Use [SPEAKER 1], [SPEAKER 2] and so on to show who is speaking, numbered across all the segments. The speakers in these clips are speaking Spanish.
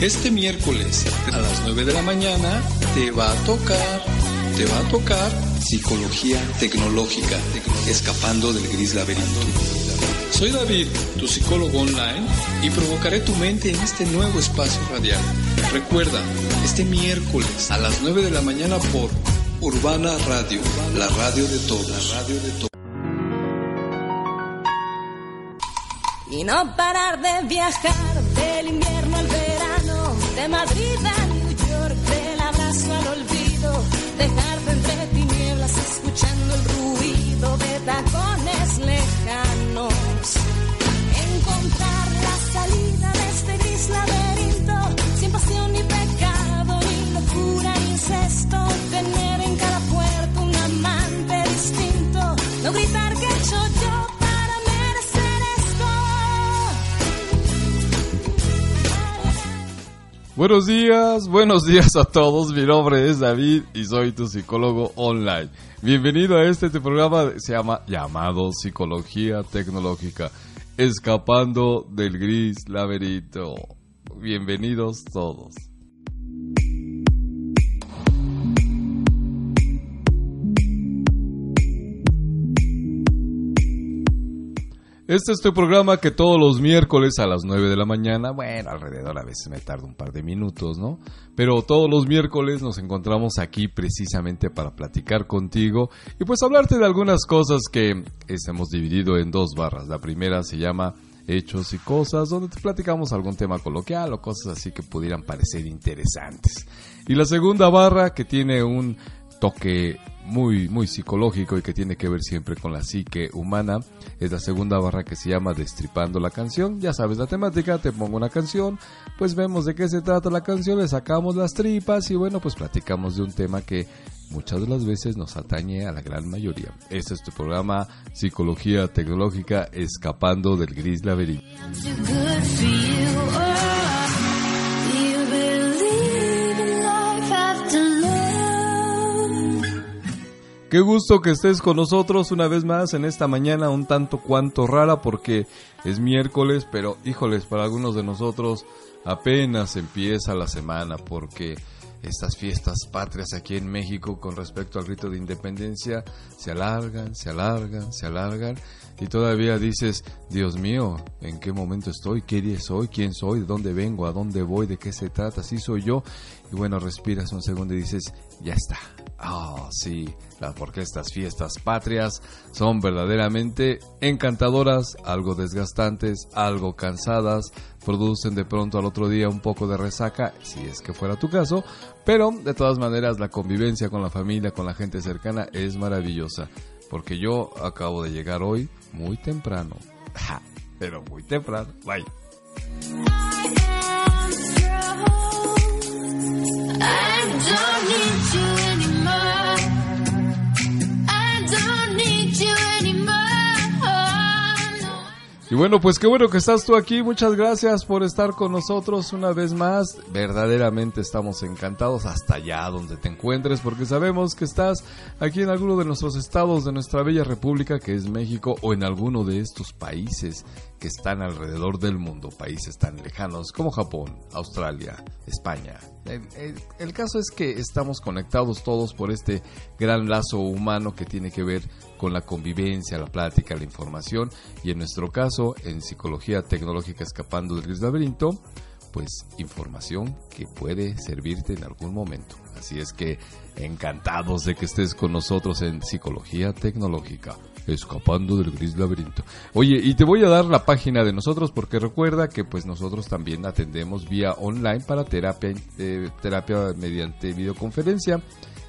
[SPEAKER 1] Este miércoles a las 9 de la mañana te va a tocar, te va a tocar psicología tecnológica, escapando del gris laberinto. Soy David, tu psicólogo online, y provocaré tu mente en este nuevo espacio radial. Recuerda, este miércoles a las 9 de la mañana por Urbana Radio, la radio de todos.
[SPEAKER 2] Y no parar de viajar del invierno al verano, de Madrid a New York, del abrazo al olvido, dejarte entre tinieblas escuchando el ruido de tacones
[SPEAKER 3] Buenos días, buenos días a todos. Mi nombre es David y soy tu psicólogo online. Bienvenido a este programa, se llama llamado Psicología Tecnológica, escapando del gris laberinto. Bienvenidos todos. Este es tu programa que todos los miércoles a las 9 de la mañana, bueno, alrededor a veces me tarda un par de minutos, ¿no? Pero todos los miércoles nos encontramos aquí precisamente para platicar contigo y pues hablarte de algunas cosas que hemos dividido en dos barras. La primera se llama Hechos y Cosas, donde te platicamos algún tema coloquial o cosas así que pudieran parecer interesantes. Y la segunda barra que tiene un toque muy, muy psicológico y que tiene que ver siempre con la psique humana. Es la segunda barra que se llama Destripando la canción. Ya sabes la temática, te pongo una canción, pues vemos de qué se trata la canción, le sacamos las tripas y bueno, pues platicamos de un tema que muchas de las veces nos atañe a la gran mayoría. Este es tu programa Psicología Tecnológica Escapando del Gris Laberinto. Qué gusto que estés con nosotros una vez más en esta mañana un tanto cuanto rara porque es miércoles, pero híjoles, para algunos de nosotros apenas empieza la semana porque estas fiestas patrias aquí en México con respecto al rito de independencia se alargan, se alargan, se alargan y todavía dices, Dios mío, ¿en qué momento estoy? ¿Qué día soy? ¿Quién soy? ¿De dónde vengo? ¿A dónde voy? ¿De qué se trata? ¿Así soy yo? Y bueno, respiras un segundo y dices, ya está. Ah, sí, la- porque estas fiestas patrias son verdaderamente encantadoras, algo desgastantes, algo cansadas, producen de pronto al otro día un poco de resaca, si es que fuera tu caso, pero de todas maneras la convivencia con la familia, con la gente cercana es maravillosa, porque yo acabo de llegar hoy muy temprano, Ja, pero muy temprano, bye. Y bueno, pues qué bueno que estás tú aquí. Muchas gracias por estar con nosotros una vez más. Verdaderamente estamos encantados hasta allá donde te encuentres porque sabemos que estás aquí en alguno de nuestros estados de nuestra bella república que es México o en alguno de estos países que están alrededor del mundo, países tan lejanos como Japón, Australia, España. El, el- el caso es que estamos conectados todos por este gran lazo humano que tiene que ver con la convivencia, la plática, la información y en nuestro caso, en Psicología Tecnológica Escapando del Laberinto, pues información que puede servirte en algún momento. Así es que encantados de que estés con nosotros en Psicología Tecnológica, escapando del gris laberinto. Oye, y te voy a dar la página de nosotros porque recuerda que pues nosotros también atendemos vía online para terapia, eh, terapia mediante videoconferencia.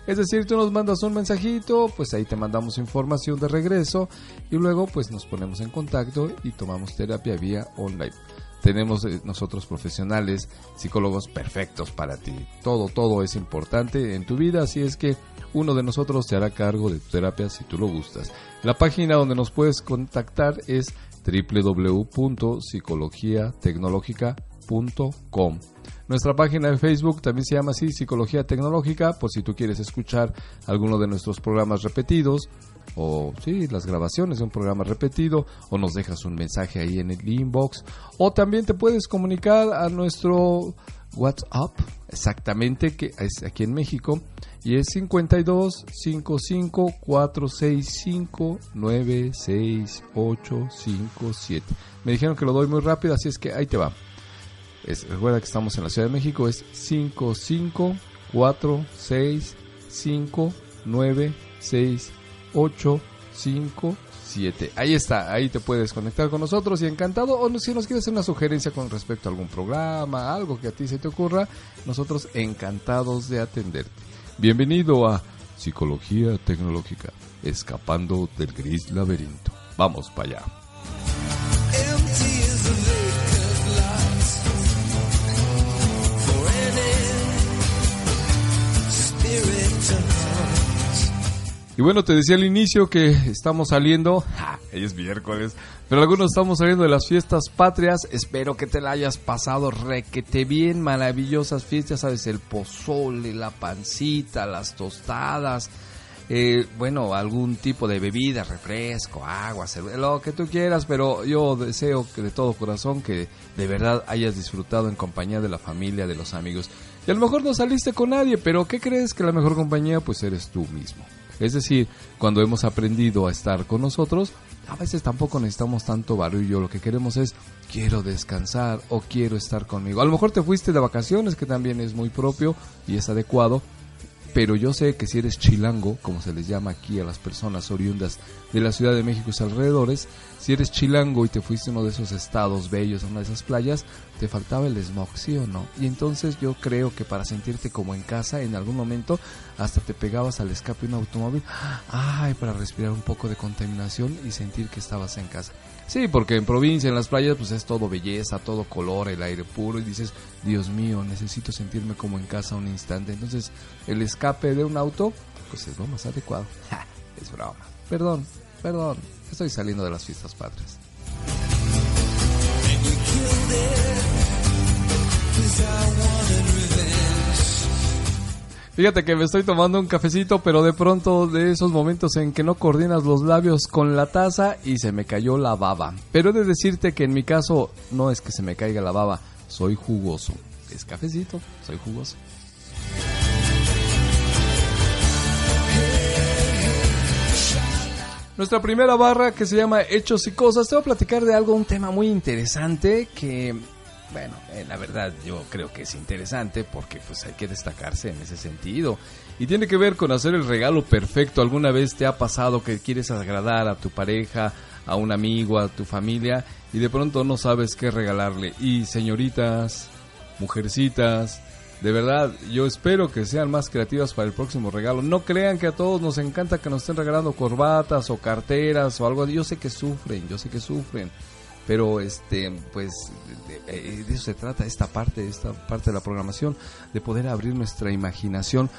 [SPEAKER 3] Es decir, tú nos mandas un mensajito, pues ahí te mandamos información de regreso y luego pues nos ponemos en contacto y tomamos terapia vía online. Tenemos eh, nosotros profesionales, psicólogos perfectos para ti. Todo, todo es importante en tu vida, así es que uno de nosotros te hará cargo de tu terapia si tú lo gustas. La página donde nos puedes contactar es www.psicologiatecnologica.com. Nuestra página de Facebook también se llama así, Psicología Tecnológica, por si tú quieres escuchar alguno de nuestros programas repetidos, o sí, las grabaciones de un programa repetido, o nos dejas un mensaje ahí en el inbox, o también te puedes comunicar a nuestro WhatsApp, exactamente, que es aquí en México, y es 52 55 465 96857. Me dijeron que lo doy muy rápido, así es que ahí te va. Es, recuerda que estamos en la Ciudad de México, es 55 465 96857. Ahí está, ahí te puedes conectar con nosotros y encantado. O si nos quieres hacer una sugerencia con respecto a algún programa, algo que a ti se te ocurra, nosotros encantados de atenderte. Bienvenido a Psicología Tecnológica, escapando del gris laberinto. Vamos para allá. Y bueno, te decía al inicio que estamos saliendo, ja, es miércoles, pero algunos estamos saliendo de las fiestas patrias. Espero que te la hayas pasado requete bien, maravillosas fiestas, sabes, el pozole, la pancita, las tostadas, eh, bueno, algún tipo de bebida, refresco, agua, cerveza, lo que tú quieras, pero yo deseo que de todo corazón que de verdad hayas disfrutado en compañía de la familia, de los amigos. Y a lo mejor no saliste con nadie, pero ¿qué crees que la mejor compañía? Pues eres tú mismo. Es decir, cuando hemos aprendido a estar con nosotros, a veces tampoco necesitamos tanto barullo. Lo que queremos es, quiero descansar o quiero estar conmigo. A lo mejor te fuiste de vacaciones, que también es muy propio y es adecuado. Pero yo sé que si eres chilango, como se les llama aquí a las personas oriundas de la Ciudad de México y sus alrededores, si eres chilango y te fuiste a uno de esos estados bellos, a una de esas playas, te faltaba el smog, ¿sí o no? Y entonces yo creo que para sentirte como en casa, en algún momento, hasta te pegabas al escape de un automóvil, ay, para respirar un poco de contaminación y sentir que estabas en casa. Sí, porque en provincia, en las playas, pues es todo belleza, todo color, el aire puro y dices, Dios mío, necesito sentirme como en casa un instante. Entonces, el escape de un auto, pues es lo más adecuado. Ja, es broma. Perdón, perdón, estoy saliendo de las fiestas patrias. Fíjate que me estoy tomando un cafecito, pero de pronto de esos momentos en que no coordinas los labios con la taza y se me cayó la baba. Pero he de decirte que en mi caso no es que se me caiga la baba, soy jugoso. Es cafecito, soy jugoso. Nuestra primera barra que se llama Hechos y Cosas, te voy a platicar de algo, un tema muy interesante que bueno, eh, la verdad yo creo que es interesante porque pues hay que destacarse en ese sentido. Y tiene que ver con hacer el regalo perfecto. ¿Alguna vez te ha pasado que quieres agradar a tu pareja, a un amigo, a tu familia y de pronto no sabes qué regalarle? Y señoritas, mujercitas, de verdad, yo espero que sean más creativas para el próximo regalo. No crean que a todos nos encanta que nos estén regalando corbatas o carteras o algo. Yo sé que sufren, yo sé que sufren pero este pues de, de, eso se trata esta parte esta parte de la programación de poder abrir nuestra imaginación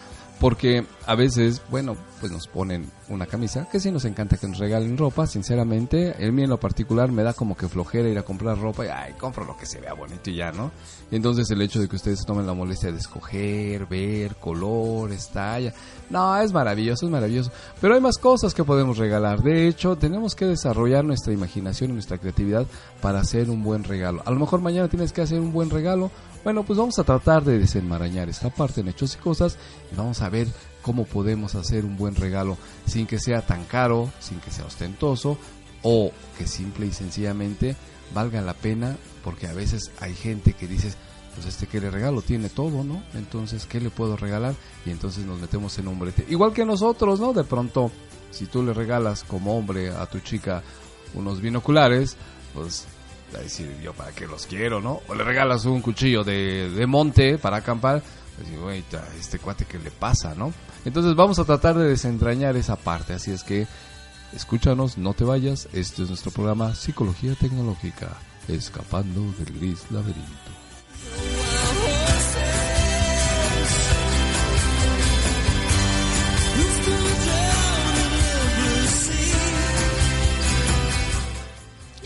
[SPEAKER 3] porque a veces, bueno, pues nos ponen una camisa, que sí nos encanta que nos regalen ropa, sinceramente, el mí en lo particular me da como que flojera ir a comprar ropa y, ay, compro lo que se vea bonito y ya, ¿no? Y entonces el hecho de que ustedes tomen la molestia de escoger, ver, colores, talla, no, es maravilloso, es maravilloso, pero hay más cosas que podemos regalar, de hecho, tenemos que desarrollar nuestra imaginación y nuestra creatividad para hacer un buen regalo. A lo mejor mañana tienes que hacer un buen regalo, bueno, pues vamos a tratar de desenmarañar esta parte en hechos y cosas y vamos a ver cómo podemos hacer un buen regalo sin que sea tan caro, sin que sea ostentoso o que simple y sencillamente valga la pena porque a veces hay gente que dice pues este que le regalo tiene todo, ¿no? Entonces, ¿qué le puedo regalar? Y entonces nos metemos en un brete. Igual que nosotros, ¿no? De pronto, si tú le regalas como hombre a tu chica unos binoculares, pues a decir yo para qué los quiero, ¿no? O le regalas un cuchillo de, de monte para acampar, pues digo, este cuate que le pasa, ¿no? Entonces vamos a tratar de desentrañar esa parte, así es que escúchanos, no te vayas, este es nuestro programa Psicología Tecnológica, escapando del gris laberinto.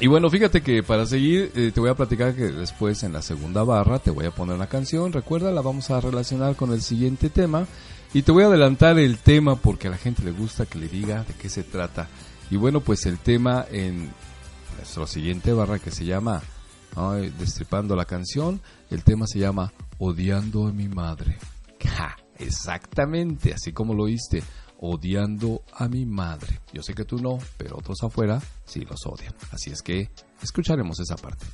[SPEAKER 3] Y bueno, fíjate que para seguir eh, te voy a platicar que después en la segunda barra te voy a poner una canción. Recuerda, la vamos a relacionar con el siguiente tema. Y te voy a adelantar el tema porque a la gente le gusta que le diga de qué se trata. Y bueno, pues el tema en nuestra siguiente barra que se llama. Destripando la canción, el tema se llama odiando a mi madre. Ja, exactamente, así como lo oíste, odiando a mi madre. Yo sé que tú no, pero otros afuera sí los odian. Así es que escucharemos esa parte.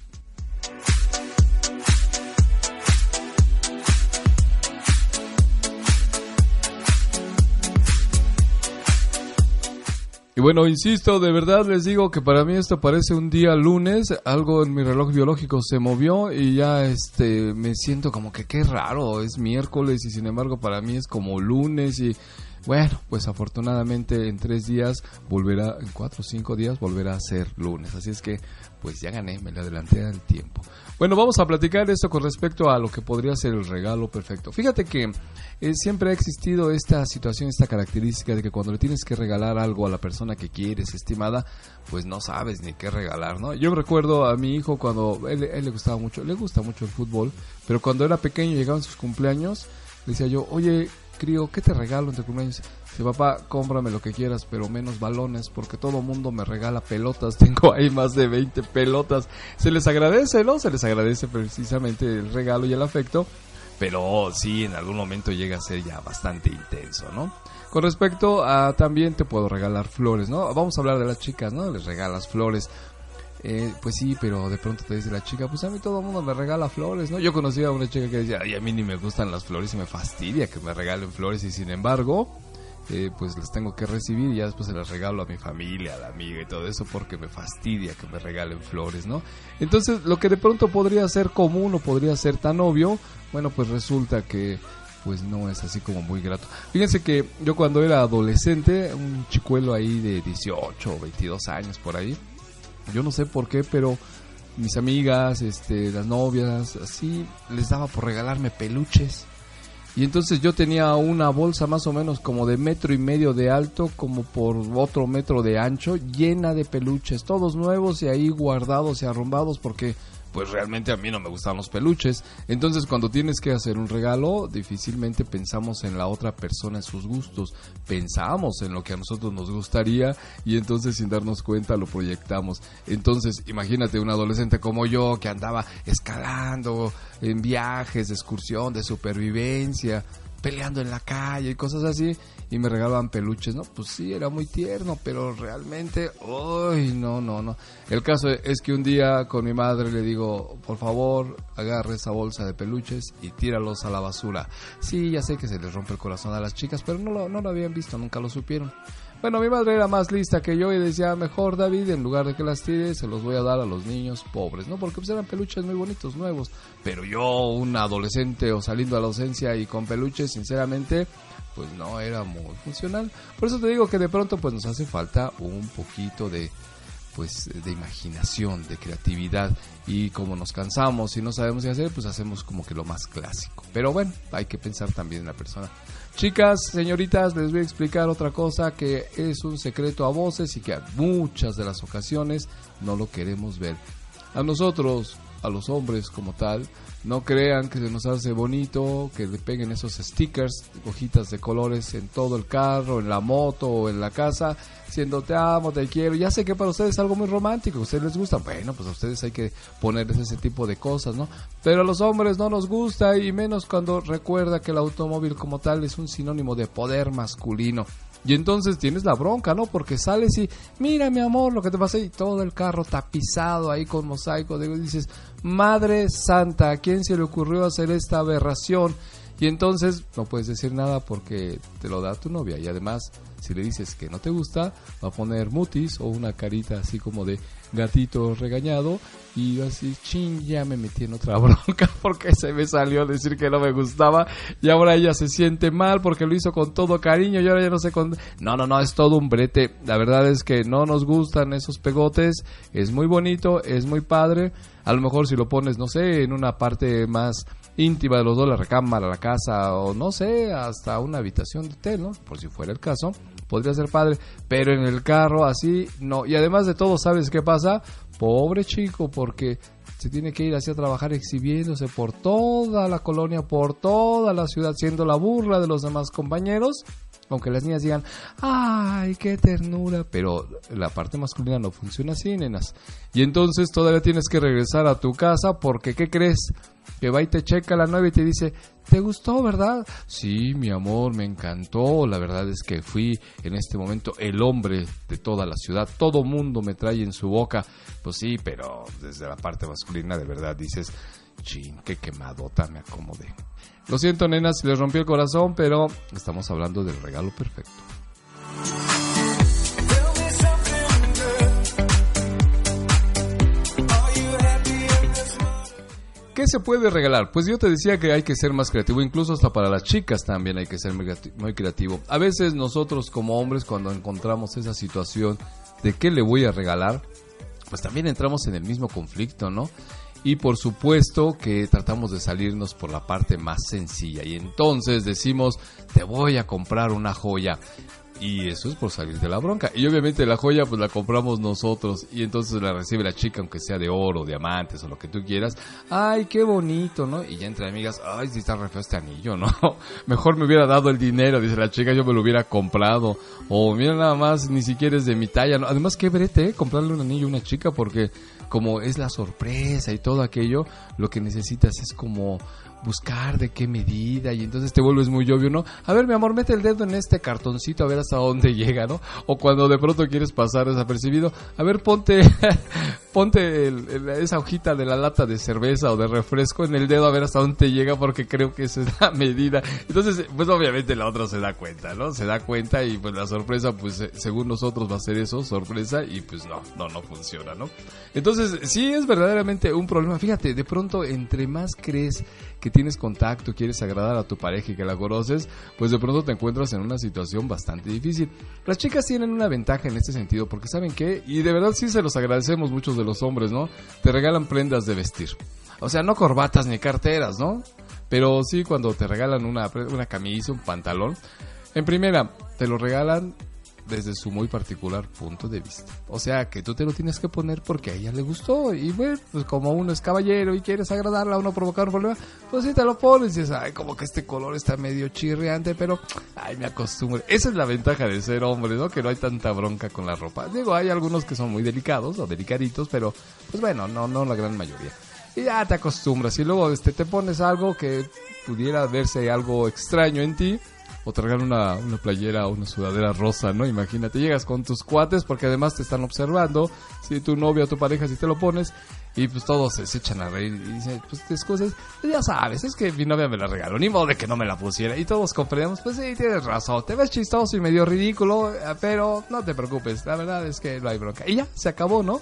[SPEAKER 3] Y bueno, insisto, de verdad les digo que para mí esto parece un día lunes, algo en mi reloj biológico se movió y ya este me siento como que qué raro, es miércoles y sin embargo para mí es como lunes y bueno, pues afortunadamente en tres días volverá, en cuatro o cinco días volverá a ser lunes, así es que pues ya gané, me le adelanté al tiempo. Bueno, vamos a platicar esto con respecto a lo que podría ser el regalo perfecto. Fíjate que eh, siempre ha existido esta situación, esta característica de que cuando le tienes que regalar algo a la persona que quieres, estimada, pues no sabes ni qué regalar, ¿no? Yo recuerdo a mi hijo cuando él, él le gustaba mucho, le gusta mucho el fútbol, pero cuando era pequeño llegaban sus cumpleaños, le decía yo, oye, crío, ¿qué te regalo en tu cumpleaños? Dice, papá, cómprame lo que quieras, pero menos balones, porque todo mundo me regala pelotas. Tengo ahí más de 20 pelotas. Se les agradece, ¿no? Se les agradece precisamente el regalo y el afecto, pero sí, en algún momento llega a ser ya bastante intenso, ¿no? Con respecto a también te puedo regalar flores, ¿no? Vamos a hablar de las chicas, ¿no? Les regalas flores. Eh, pues sí, pero de pronto te dice la chica, pues a mí todo el mundo me regala flores, ¿no? Yo conocí a una chica que decía, a mí ni me gustan las flores y me fastidia que me regalen flores y sin embargo, eh, pues las tengo que recibir y ya después se las regalo a mi familia, a la amiga y todo eso porque me fastidia que me regalen flores, ¿no? Entonces, lo que de pronto podría ser común o podría ser tan obvio, bueno, pues resulta que pues no es así como muy grato. Fíjense que yo cuando era adolescente, un chicuelo ahí de 18 o 22 años por ahí, yo no sé por qué, pero mis amigas, este, las novias, así, les daba por regalarme peluches. Y entonces yo tenía una bolsa más o menos como de metro y medio de alto, como por otro metro de ancho, llena de peluches, todos nuevos y ahí guardados y arrumbados porque pues realmente a mí no me gustan los peluches. Entonces cuando tienes que hacer un regalo, difícilmente pensamos en la otra persona, en sus gustos. Pensamos en lo que a nosotros nos gustaría y entonces sin darnos cuenta lo proyectamos. Entonces imagínate un adolescente como yo que andaba escalando en viajes de excursión, de supervivencia peleando en la calle y cosas así y me regalaban peluches, ¿no? Pues sí, era muy tierno, pero realmente, uy, no, no, no. El caso es que un día con mi madre le digo, por favor, agarre esa bolsa de peluches y tíralos a la basura. Sí, ya sé que se les rompe el corazón a las chicas, pero no lo, no lo habían visto, nunca lo supieron. Bueno, mi madre era más lista que yo y decía, mejor David, en lugar de que las tire, se los voy a dar a los niños pobres, ¿no? Porque pues eran peluches muy bonitos, nuevos. Pero yo, un adolescente o saliendo a la ausencia y con peluches, sinceramente, pues no era muy funcional. Por eso te digo que de pronto pues nos hace falta un poquito de pues de imaginación, de creatividad y como nos cansamos y no sabemos qué hacer, pues hacemos como que lo más clásico. Pero bueno, hay que pensar también en la persona. Chicas, señoritas, les voy a explicar otra cosa que es un secreto a voces y que a muchas de las ocasiones no lo queremos ver. A nosotros, a los hombres como tal, no crean que se nos hace bonito que le peguen esos stickers, hojitas de colores en todo el carro, en la moto o en la casa, diciendo te amo, te quiero. Ya sé que para ustedes es algo muy romántico, a ustedes les gusta. Bueno, pues a ustedes hay que ponerles ese tipo de cosas, ¿no? Pero a los hombres no nos gusta y menos cuando recuerda que el automóvil como tal es un sinónimo de poder masculino. Y entonces tienes la bronca, ¿no? Porque sales y, mira mi amor, lo que te pasa y todo el carro tapizado ahí con mosaico. Digo, dices, Madre Santa, ¿a quién se le ocurrió hacer esta aberración? Y entonces no puedes decir nada porque te lo da tu novia. Y además, si le dices que no te gusta, va a poner mutis o una carita así como de gatito regañado. Y así, ching, ya me metí en otra bronca porque se me salió decir que no me gustaba. Y ahora ella se siente mal porque lo hizo con todo cariño y ahora ya no sé con... No, no, no, es todo un brete. La verdad es que no nos gustan esos pegotes. Es muy bonito, es muy padre. A lo mejor si lo pones, no sé, en una parte más íntima de los dos, la recámara, la casa o no sé, hasta una habitación de hotel, ¿no? Por si fuera el caso, podría ser padre, pero en el carro así no. Y además de todo, ¿sabes qué pasa? Pobre chico, porque se tiene que ir así a trabajar exhibiéndose por toda la colonia, por toda la ciudad, siendo la burla de los demás compañeros. Aunque las niñas digan, ay, qué ternura, pero la parte masculina no funciona así, nenas. Y entonces todavía tienes que regresar a tu casa porque, ¿qué crees? Que va y te checa la nueva y te dice, ¿te gustó, verdad? Sí, mi amor, me encantó. La verdad es que fui en este momento el hombre de toda la ciudad. Todo mundo me trae en su boca. Pues sí, pero desde la parte masculina de verdad dices, chin, qué quemadota me acomodé. Lo siento, nenas, les rompí el corazón, pero estamos hablando del regalo perfecto. ¿Qué se puede regalar? Pues yo te decía que hay que ser más creativo, incluso hasta para las chicas también hay que ser muy creativo. A veces nosotros como hombres cuando encontramos esa situación de qué le voy a regalar, pues también entramos en el mismo conflicto, ¿no? Y por supuesto que tratamos de salirnos por la parte más sencilla y entonces decimos, te voy a comprar una joya. Y eso es por salir de la bronca. Y obviamente la joya pues la compramos nosotros y entonces la recibe la chica aunque sea de oro, diamantes o lo que tú quieras. Ay, qué bonito, ¿no? Y ya entre amigas, ay, sí está re feo este anillo, ¿no? Mejor me hubiera dado el dinero, dice la chica, yo me lo hubiera comprado. O mira nada más, ni siquiera es de mi talla. Además, qué brete, ¿eh? comprarle un anillo a una chica porque como es la sorpresa y todo aquello, lo que necesitas es como buscar de qué medida y entonces te vuelves muy obvio, ¿no? A ver, mi amor, mete el dedo en este cartoncito a ver hasta dónde llega, ¿no? O cuando de pronto quieres pasar desapercibido, a ver, ponte, ponte esa hojita de la lata de cerveza o de refresco en el dedo a ver hasta dónde te llega porque creo que esa es la medida. Entonces, pues obviamente la otra se da cuenta, ¿no? Se da cuenta y pues la sorpresa, pues según nosotros va a ser eso, sorpresa y pues no, no, no funciona, ¿no? Entonces, sí es verdaderamente un problema. Fíjate, de pronto entre más crees que tienes contacto, quieres agradar a tu pareja y que la conoces, pues de pronto te encuentras en una situación bastante difícil. Las chicas tienen una ventaja en este sentido porque saben que, y de verdad sí se los agradecemos muchos los hombres, ¿no? Te regalan prendas de vestir. O sea, no corbatas ni carteras, ¿no? Pero sí cuando te regalan una, una camisa, un pantalón. En primera, te lo regalan desde su muy particular punto de vista. O sea, que tú te lo tienes que poner porque a ella le gustó. Y bueno, pues como uno es caballero y quieres agradarla o no provocar un problema, pues sí te lo pones y dices, ay, como que este color está medio chirriante, pero, ay, me acostumbro. Esa es la ventaja de ser hombre, ¿no? Que no hay tanta bronca con la ropa. Digo, hay algunos que son muy delicados o delicaditos, pero, pues bueno, no, no la gran mayoría. Y ya te acostumbras y luego este, te pones algo que pudiera verse algo extraño en ti o te una, una playera o una sudadera rosa, ¿no? Imagínate, llegas con tus cuates porque además te están observando, si tu novia o tu pareja, si te lo pones, y pues todos se, echan a reír y dicen, pues te excusas, pues ya sabes, es que mi novia me la regaló, ni modo de que no me la pusiera. Y todos comprendemos, pues sí, tienes razón, te ves chistoso y medio ridículo, eh, pero no te preocupes, la verdad es que no hay bronca. Y ya, se acabó, ¿no?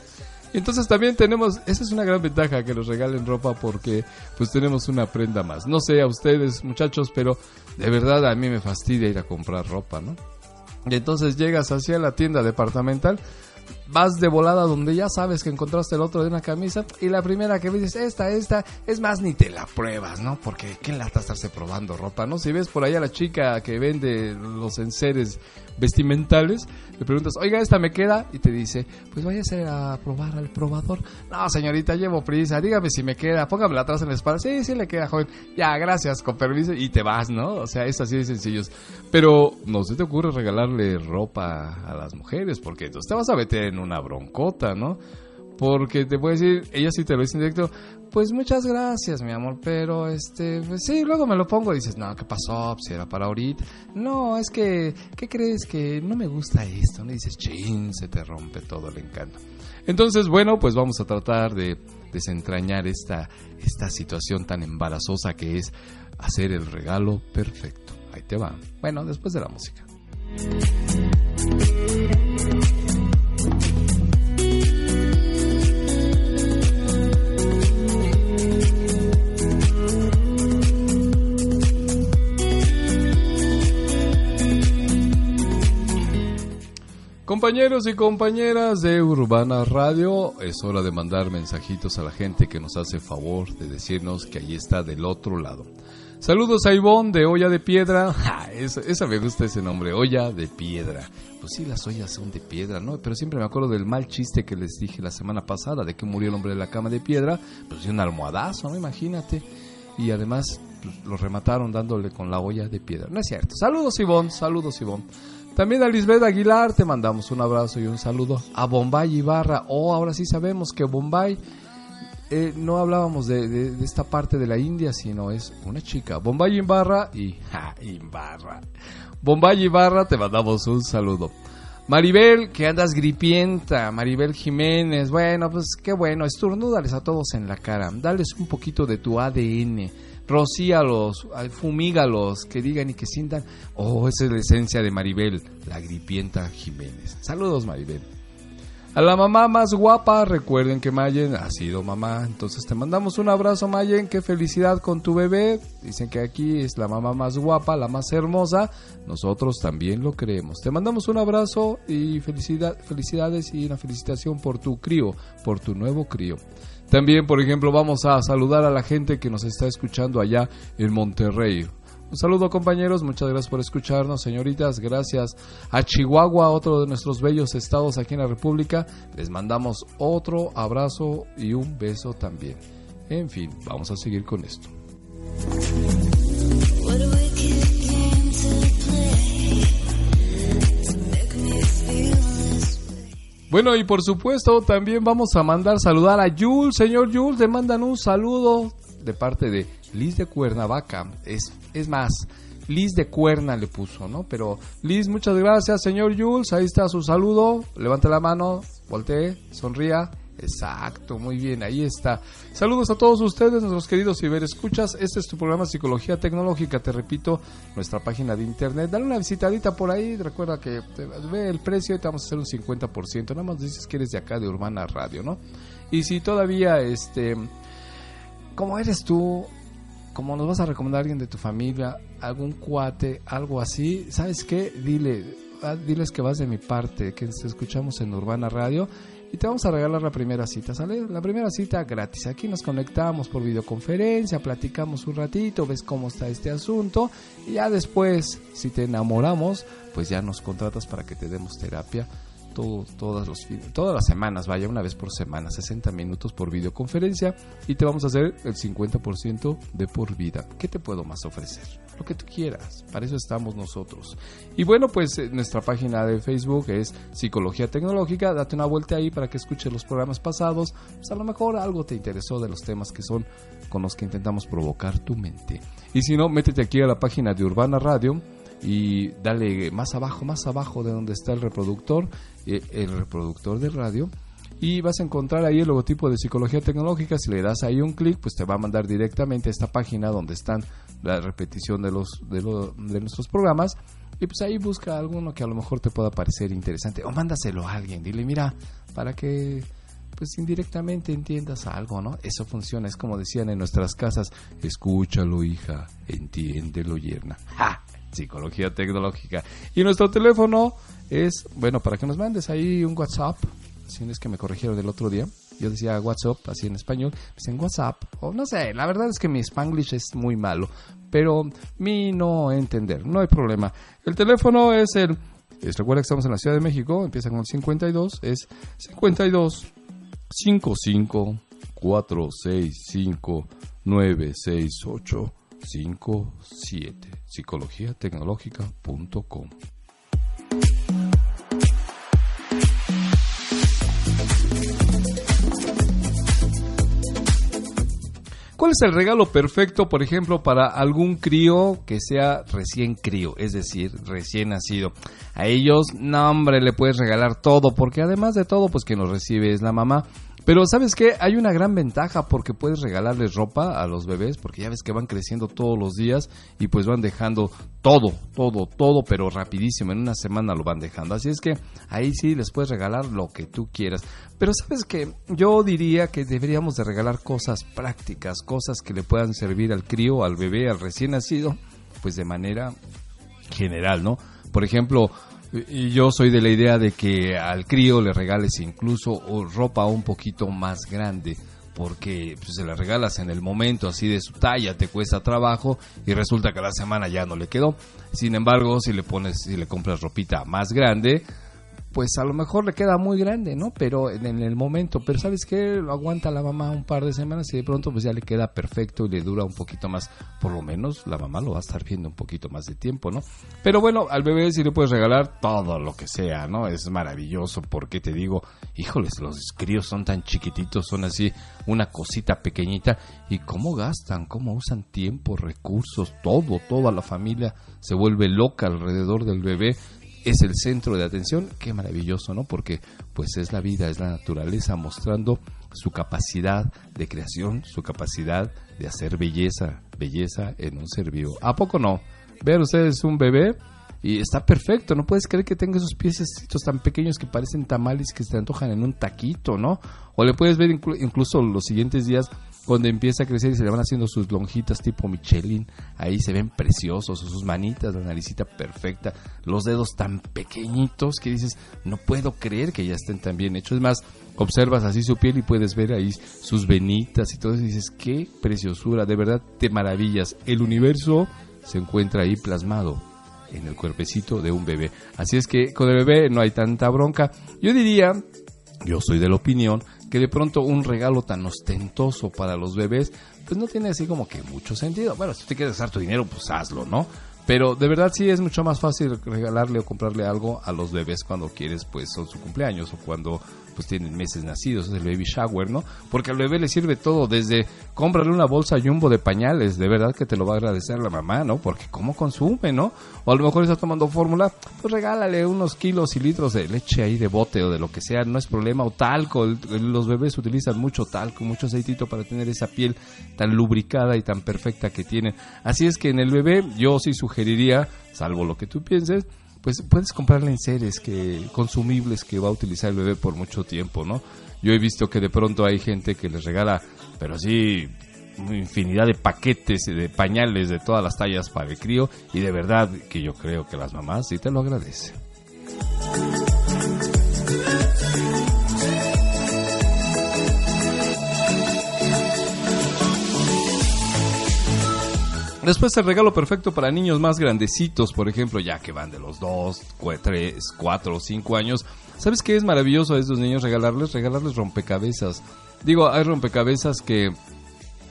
[SPEAKER 3] Entonces también tenemos, esa es una gran ventaja que nos regalen ropa porque pues tenemos una prenda más. No sé a ustedes muchachos, pero de verdad a mí me fastidia ir a comprar ropa, ¿no? Y entonces llegas hacia la tienda departamental, vas de volada donde ya sabes que encontraste el otro de una camisa y la primera que ves es esta, esta, es más ni te la pruebas, ¿no? Porque qué lata estarse probando ropa, ¿no? Si ves por ahí a la chica que vende los enseres vestimentales, le preguntas, oiga, esta me queda, y te dice, pues váyase a probar al probador. No, señorita, llevo prisa, dígame si me queda, póngamela atrás en la espalda. Sí, sí le queda, joven. Ya, gracias, con permiso, y te vas, ¿no? O sea, es así de sencillos. Pero no se te ocurre regalarle ropa a las mujeres, porque entonces te vas a meter en una broncota, ¿no? Porque te puede decir, ella sí te lo dice en directo, pues muchas gracias, mi amor, pero este, pues sí, luego me lo pongo y dices, no, ¿qué pasó? Pues era para ahorita. No, es que, ¿qué crees? Que no me gusta esto, ¿no? Dices, chin, se te rompe todo el encanto. Entonces, bueno, pues vamos a tratar de desentrañar esta, esta situación tan embarazosa que es hacer el regalo perfecto. Ahí te va. Bueno, después de la música. Compañeros y compañeras de Urbana Radio, es hora de mandar mensajitos a la gente que nos hace favor de decirnos que ahí está del otro lado. Saludos a Ivonne de Olla de Piedra. Ja, esa, esa me gusta ese nombre, Olla de Piedra. Pues sí, las ollas son de piedra, ¿no? Pero siempre me acuerdo del mal chiste que les dije la semana pasada de que murió el hombre de la cama de piedra. Pues de un almohadazo, ¿no? Imagínate. Y además, pues, lo remataron dándole con la olla de piedra. No es cierto. Saludos, Ivonne. Saludos, Ivonne. También a Lisbeth Aguilar te mandamos un abrazo y un saludo. A Bombay Ibarra. Oh, ahora sí sabemos que Bombay eh, no hablábamos de, esta parte de la India, sino es una chica. Bombay Ibarra y... Ja, Ibarra. Bombay Ibarra, te mandamos un saludo. Maribel, que andas gripienta. Maribel Jiménez, bueno, pues qué bueno. Estornúdales a todos en la cara. Dales un poquito de tu ADN. Rocíalos, fumígalos, que digan y que sientan. Oh, esa es la esencia de Maribel, la gripienta Jiménez. Saludos, Maribel. A la mamá más guapa, recuerden que Mayen ha sido mamá. Entonces te mandamos un abrazo, Mayen. Qué felicidad con tu bebé. Dicen que aquí es la mamá más guapa, la más hermosa. Nosotros también lo creemos. Te mandamos un abrazo y felicidad, felicidades y una felicitación por tu crío, por tu nuevo crío. También, por ejemplo, vamos a saludar a la gente que nos está escuchando allá en Monterrey. Un saludo compañeros, muchas gracias por escucharnos, señoritas, gracias a Chihuahua, otro de nuestros bellos estados aquí en la República. Les mandamos otro abrazo y un beso también. En fin, vamos a seguir con esto. Bueno, y por supuesto también vamos a mandar saludar a Jules. Señor Jules, le mandan un saludo de parte de Liz de Cuernavaca. Es, es más, Liz de Cuerna le puso, ¿no? Pero Liz, muchas gracias, señor Jules. Ahí está su saludo. Levante la mano, voltee, sonría. Exacto, muy bien, ahí está. Saludos a todos ustedes, nuestros queridos ciberescuchas. Este es tu programa Psicología Tecnológica, te repito, nuestra página de internet. Dale una visitadita por ahí, recuerda que ve el precio y te vamos a hacer un 50%. Nada más dices que eres de acá de Urbana Radio, ¿no? Y si todavía, este, como eres tú, como nos vas a recomendar a alguien de tu familia, algún cuate, algo así, ¿sabes qué? Dile, ah, diles que vas de mi parte, que te escuchamos en Urbana Radio y te vamos a regalar la primera cita, ¿sale? La primera cita gratis. Aquí nos conectamos por videoconferencia, platicamos un ratito, ves cómo está este asunto y ya después, si te enamoramos, pues ya nos contratas para que te demos terapia todo- todas, los, todas las semanas, vaya, una vez por semana, 60 minutos por videoconferencia y te vamos a hacer el 50% de por vida. ¿Qué te puedo más ofrecer? Lo que tú quieras, para eso estamos nosotros. Y bueno, pues eh, nuestra página de Facebook es Psicología Tecnológica, date una vuelta ahí para que escuches los programas pasados, pues a lo mejor algo te interesó de los temas que son con los que intentamos provocar tu mente. Y si no, métete aquí a la página de Urbana Radio y dale más abajo, más abajo de donde está el reproductor, el reproductor de radio. Y vas a encontrar ahí el logotipo de psicología tecnológica. Si le das ahí un clic, pues te va a mandar directamente a esta página donde están la repetición de los de, lo- de nuestros programas. Y pues ahí busca alguno que a lo mejor te pueda parecer interesante. O mándaselo a alguien. Dile, mira, para que pues indirectamente entiendas algo, ¿no? Eso funciona, es como decían en nuestras casas, escúchalo hija, entiéndelo yerna. ¡Ja! Psicología tecnológica. Y nuestro teléfono es, bueno, para que nos mandes ahí un WhatsApp, si es que me corrigieron el otro día, yo decía WhatsApp, así en español, dicen WhatsApp, o no sé, la verdad es que mi Spanglish es muy malo, pero mi no entender, no hay problema. El teléfono es el, es- recuerda que estamos en la Ciudad de México, empieza con el 52, es 52 55 465 968 57 psicologiatecnológica.com ¿Cuál es el regalo perfecto, por ejemplo, para algún crío que sea recién crío, es decir, recién nacido? A ellos, no hombre, le puedes regalar todo, porque además de todo, pues quien los recibe es la mamá. Pero sabes qué, hay una gran ventaja porque puedes regalarles ropa a los bebés, porque ya ves que van creciendo todos los días y pues van dejando todo, todo, todo, pero rapidísimo, en una semana lo van dejando. Así es que ahí sí les puedes regalar lo que tú quieras. Pero sabes que yo diría que deberíamos de regalar cosas prácticas, cosas que le puedan servir al crío, al bebé, al recién nacido, pues de manera general, ¿no? Por ejemplo, y yo soy de la idea de que al crío le regales incluso ropa un poquito más grande, porque pues, se la regalas en el momento así de su talla, te cuesta trabajo y resulta que a la semana ya no le quedó. Sin embargo, si le pones, si le compras ropita más grande, pues a lo mejor le queda muy grande, ¿no? Pero en, el momento, pero ¿sabes qué? Lo aguanta la mamá un par de semanas y de pronto pues ya le queda perfecto y le dura un poquito más. Por lo menos la mamá lo va a estar viendo un poquito más de tiempo, ¿no? Pero bueno, al bebé sí le puedes regalar todo lo que sea, ¿no? Es maravilloso porque te digo, híjoles, los críos son tan chiquititos, son así una cosita pequeñita y cómo gastan, cómo usan tiempo, recursos, todo, toda la familia se vuelve loca alrededor del bebé es el centro de atención, qué maravilloso, ¿no? Porque pues es la vida, es la naturaleza mostrando su capacidad de creación, su capacidad de hacer belleza, belleza en un ser vivo. ¿A poco no? Ver ustedes un bebé y está perfecto, no puedes creer que tenga esos piececitos tan pequeños que parecen tamales que se te antojan en un taquito, ¿no? O le puedes ver inclu- incluso los siguientes días cuando empieza a crecer y se le van haciendo sus lonjitas tipo Michelin, ahí se ven preciosos, sus manitas, la naricita perfecta, los dedos tan pequeñitos que dices, no puedo creer que ya estén tan bien hechos. Es más, observas así su piel y puedes ver ahí sus venitas y todo eso y dices, qué preciosura, de verdad te maravillas. El universo se encuentra ahí plasmado en el cuerpecito de un bebé. Así es que con el bebé no hay tanta bronca. Yo diría, yo soy de la opinión, que de pronto un regalo tan ostentoso para los bebés, pues no tiene así como que mucho sentido. Bueno, si te quieres gastar tu dinero, pues hazlo, ¿no? Pero de verdad sí es mucho más fácil regalarle o comprarle algo a los bebés cuando quieres, pues son su cumpleaños o cuando pues tienen meses nacidos, es el baby shower, ¿no? Porque al bebé le sirve todo, desde cómprale una bolsa jumbo de pañales, de verdad que te lo va a agradecer la mamá, ¿no? Porque cómo consume, ¿no? O a lo mejor está tomando fórmula, pues regálale unos kilos y litros de leche ahí de bote o de lo que sea, no es problema, o talco, el- los bebés utilizan mucho talco, mucho aceitito para tener esa piel tan lubricada y tan perfecta que tienen. Así es que en el bebé yo sí sugeriría, salvo lo que tú pienses, pues puedes comprarle enseres que consumibles que va a utilizar el bebé por mucho tiempo, ¿no? Yo he visto que de pronto hay gente que les regala, pero sí una infinidad de paquetes de pañales de todas las tallas para el crío y de verdad que yo creo que las mamás sí te lo agradecen. Después el regalo perfecto para niños más grandecitos, por ejemplo, ya que van de los 2, 3, 4 o 5 años. ¿Sabes qué es maravilloso a estos niños regalarles? Regalarles rompecabezas. Digo, hay rompecabezas que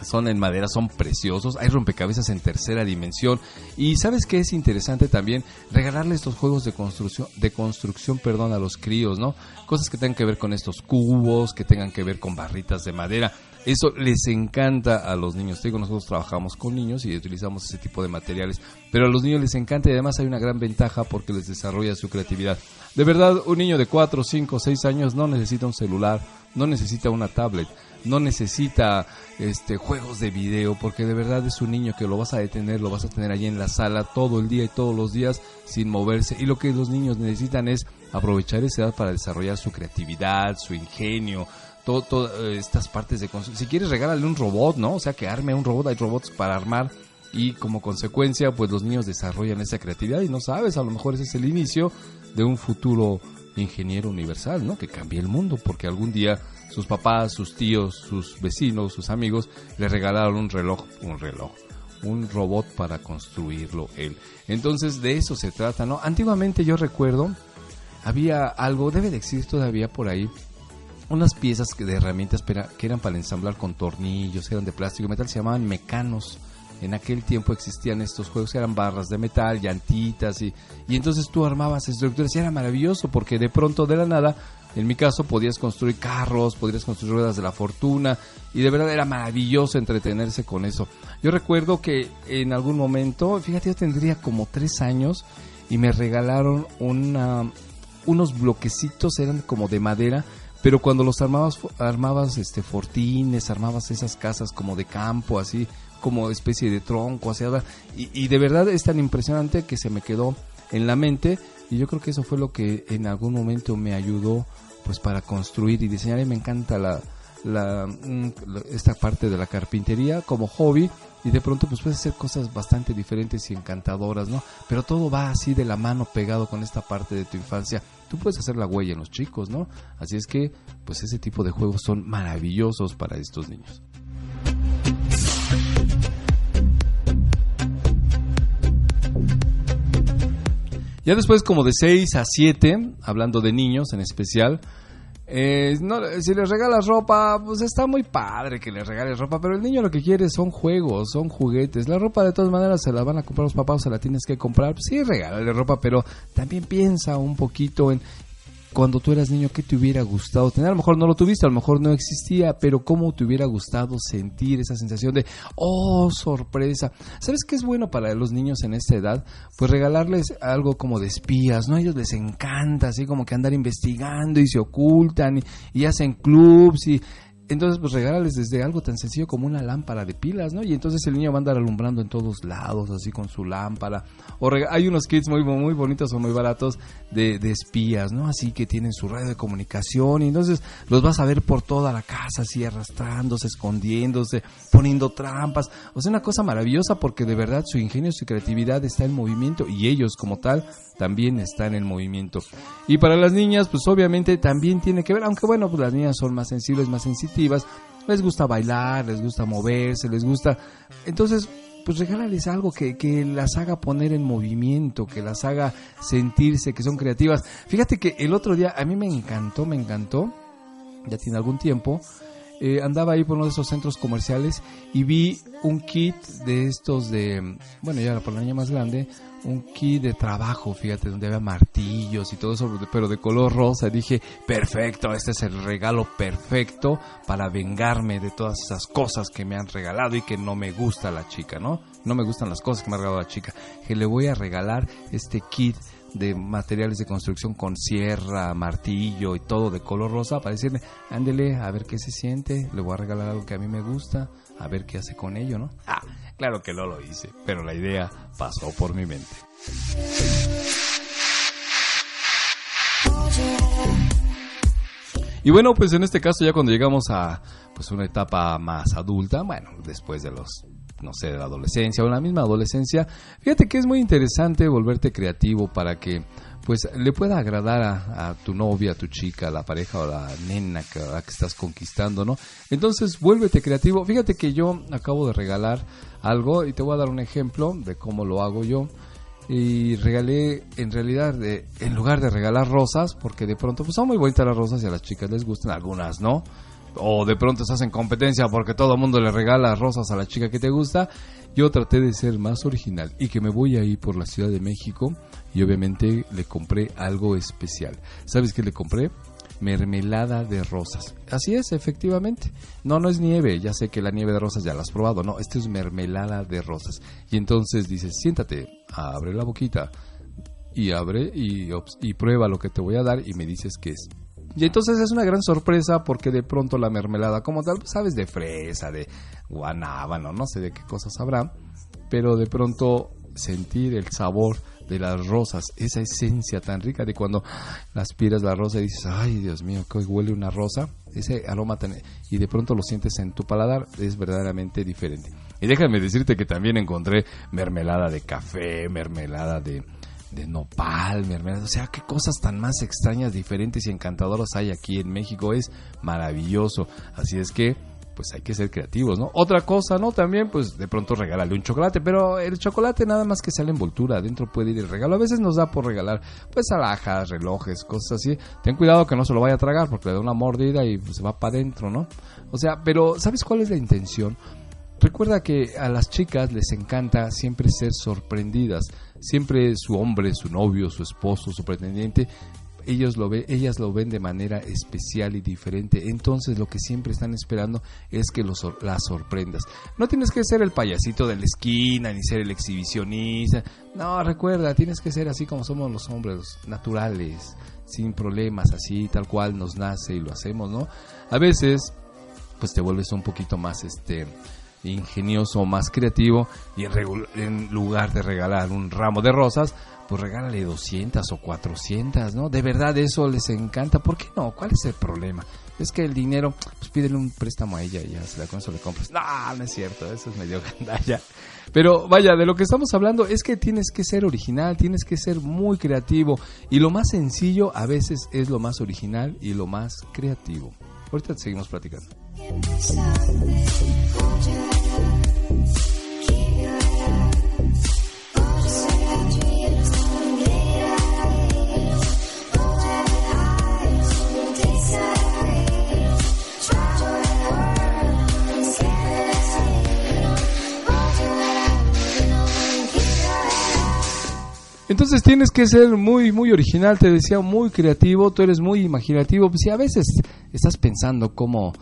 [SPEAKER 3] son en madera, son preciosos. Hay rompecabezas en tercera dimensión. Y sabes qué es interesante también regalarle estos juegos de construcción, de construcción, perdón, a los críos, ¿no? Cosas que tengan que ver con estos cubos, que tengan que ver con barritas de madera. Eso les encanta a los niños. Te digo, nosotros trabajamos con niños y utilizamos ese tipo de materiales. Pero a los niños les encanta y además hay una gran ventaja porque les desarrolla su creatividad. De verdad, un niño de 4, 5, 6 años no necesita un celular, no necesita una tablet, no necesita este juegos de video, porque de verdad es un niño que lo vas a detener, lo vas a tener allí en la sala todo el día y todos los días sin moverse. Y lo que los niños necesitan es aprovechar esa edad para desarrollar su creatividad, su ingenio, todo, eh, estas partes de construcción. Si quieres, regálale un robot, ¿no? O sea, que arme un robot, hay robots para armar y como consecuencia, pues los niños desarrollan esa creatividad y no sabes, a lo mejor ese es el inicio de un futuro ingeniero universal, ¿no? Que cambie el mundo, porque algún día sus papás, sus tíos, sus vecinos, sus amigos le regalaron un reloj, un reloj, un robot para construirlo él. Entonces de eso se trata, ¿no? Antiguamente yo recuerdo había algo, debe de existir todavía por ahí, unas piezas de herramientas que eran para ensamblar con tornillos, eran de plástico y metal, se llamaban mecanos. En aquel tiempo existían estos juegos, eran barras de metal, llantitas y, y entonces tú armabas estructuras y era maravilloso porque de pronto de la nada, en mi caso podías construir carros, podrías construir ruedas de la fortuna y de verdad era maravilloso entretenerse con eso. Yo recuerdo que en algún momento, fíjate, yo tendría como tres años y me regalaron una, unos bloquecitos, eran como de madera, pero cuando los armabas, armabas este fortines, armabas esas casas como de campo, así como especie de tronco, así, y, y de verdad es tan impresionante que se me quedó en la mente y yo creo que eso fue lo que en algún momento me ayudó pues para construir y diseñar y me encanta la, la, mm, esta parte de la carpintería como hobby y de pronto pues puedes hacer cosas bastante diferentes y encantadoras, ¿no? Pero todo va así de la mano pegado con esta parte de tu infancia. Tú puedes hacer la huella en los chicos, ¿no? Así es que pues ese tipo de juegos son maravillosos para estos niños. Ya después, como de 6 a 7, hablando de niños en especial, eh, no, si les regalas ropa, pues está muy padre que les regales ropa, pero el niño lo que quiere son juegos, son juguetes. La ropa de todas maneras se la van a comprar los papás se la tienes que comprar. Pues sí, regálale ropa, pero también piensa un poquito en cuando tú eras niño, ¿qué te hubiera gustado tener? A lo mejor no lo tuviste, a lo mejor no existía, pero ¿cómo te hubiera gustado sentir esa sensación de, oh, sorpresa? ¿Sabes qué es bueno para los niños en esta edad? Pues regalarles algo como de espías, ¿no? A ellos les encanta, así como que andar investigando y se ocultan y, y hacen clubs y entonces, pues regálales desde algo tan sencillo como una lámpara de pilas, ¿no? Y entonces el niño va a andar alumbrando en todos lados, así con su lámpara. O hay unos kits muy, muy bonitos o muy baratos de, de espías, ¿no? Así que tienen su radio de comunicación y entonces los vas a ver por toda la casa, así arrastrándose, escondiéndose, poniendo trampas. O sea, una cosa maravillosa porque de verdad su ingenio, su creatividad está en movimiento y ellos como tal también están en movimiento. Y para las niñas, pues obviamente también tiene que ver, aunque bueno, pues las niñas son más sensibles, más sensitivas, les gusta bailar, les gusta moverse, les gusta... Entonces, pues regálales algo que, que las haga poner en movimiento, que las haga sentirse que son creativas. Fíjate que el otro día a mí me encantó, me encantó, ya tiene algún tiempo, eh, andaba ahí por uno de esos centros comerciales y vi un kit de estos de, bueno, ya por la niña más grande, un kit de trabajo, fíjate, donde había martillos y todo eso, pero de color rosa. Dije, perfecto, este es el regalo perfecto para vengarme de todas esas cosas que me han regalado y que no me gusta la chica, ¿no? No me gustan las cosas que me ha regalado la chica. Que le voy a regalar este kit de materiales de construcción con sierra, martillo y todo de color rosa para decirle, ándele a ver qué se siente, le voy a regalar algo que a mí me gusta, a ver qué hace con ello, ¿no? Ah, claro que no lo hice, pero la idea pasó por mi mente. Y bueno, pues en este caso ya cuando llegamos a pues una etapa más adulta, bueno, después de los no sé, de la adolescencia o la misma adolescencia, fíjate que es muy interesante volverte creativo para que pues le pueda agradar a, tu novia, a tu chica, a la pareja o la nena que, que estás conquistando, ¿no? Entonces, vuélvete creativo. Fíjate que yo acabo de regalar algo y te voy a dar un ejemplo de cómo lo hago yo. Y regalé en realidad en lugar de regalar rosas porque de pronto pues son muy bonitas las rosas y a las chicas les gustan algunas no o de pronto estás en competencia porque todo el mundo le regala rosas a la chica que te gusta. Yo traté de ser más original y que me voy ahí por la Ciudad de México y obviamente le compré algo especial. ¿sabes qué le compré? Mermelada de rosas. Así es, efectivamente. No, no es nieve. Ya sé que la nieve de rosas ya la has probado. No, esto es mermelada de rosas. Y entonces dices, siéntate, abre la boquita y abre y, y prueba lo que te voy a dar y me dices qué es. Y entonces es una gran sorpresa porque de pronto la mermelada como tal, sabes de fresa, de guanábano, no sé de qué cosas habrá, pero de pronto sentir el sabor de las rosas, esa esencia tan rica de cuando aspiras la rosa y dices, ay Dios mío, que huele una rosa, ese aroma tan... y de pronto lo sientes en tu paladar, es verdaderamente diferente. Y déjame decirte que también encontré mermelada de café, mermelada de, de nopal, mermelada, o sea, qué cosas tan más extrañas, diferentes y encantadoras hay aquí en México, es maravilloso. Así es que pues hay que ser creativos, ¿no? Otra cosa, ¿no? También, pues de pronto regálale un chocolate, pero el chocolate nada más que sale envoltura, adentro puede ir el regalo. A veces nos da por regalar, pues alhajas, relojes, cosas así. Ten cuidado que no se lo vaya a tragar porque le da una mordida y pues, se va para adentro, ¿no? O sea, pero ¿sabes cuál es la intención? Recuerda que a las chicas les encanta siempre ser sorprendidas. Siempre su hombre, su novio, su esposo, su pretendiente, ellos lo ve, ellas lo ven de manera especial y diferente. Entonces lo que siempre están esperando es que los, las sorprendas. No tienes que ser el payasito de la esquina ni ser el exhibicionista. No, recuerda, tienes que ser así como somos los hombres, naturales, sin problemas, así tal cual nos nace y lo hacemos, ¿no? A veces pues te vuelves un poquito más este ingenioso, más creativo y en, en lugar de regalar un ramo de rosas, pues regálale 200 o 400, ¿no? De verdad eso les encanta, ¿por qué no? ¿Cuál es el problema? Es que el dinero, pues pídele un préstamo a ella y ya se la con eso le compras. No, no es cierto, eso es medio gandalla. Pero vaya, de lo que estamos hablando es que tienes que ser original, tienes que ser muy creativo y lo más sencillo a veces es lo más original y lo más creativo. Ahorita seguimos platicando. Entonces tienes que ser muy, muy original, te decía, muy creativo, tú eres muy imaginativo. Si a veces estás pensando cómo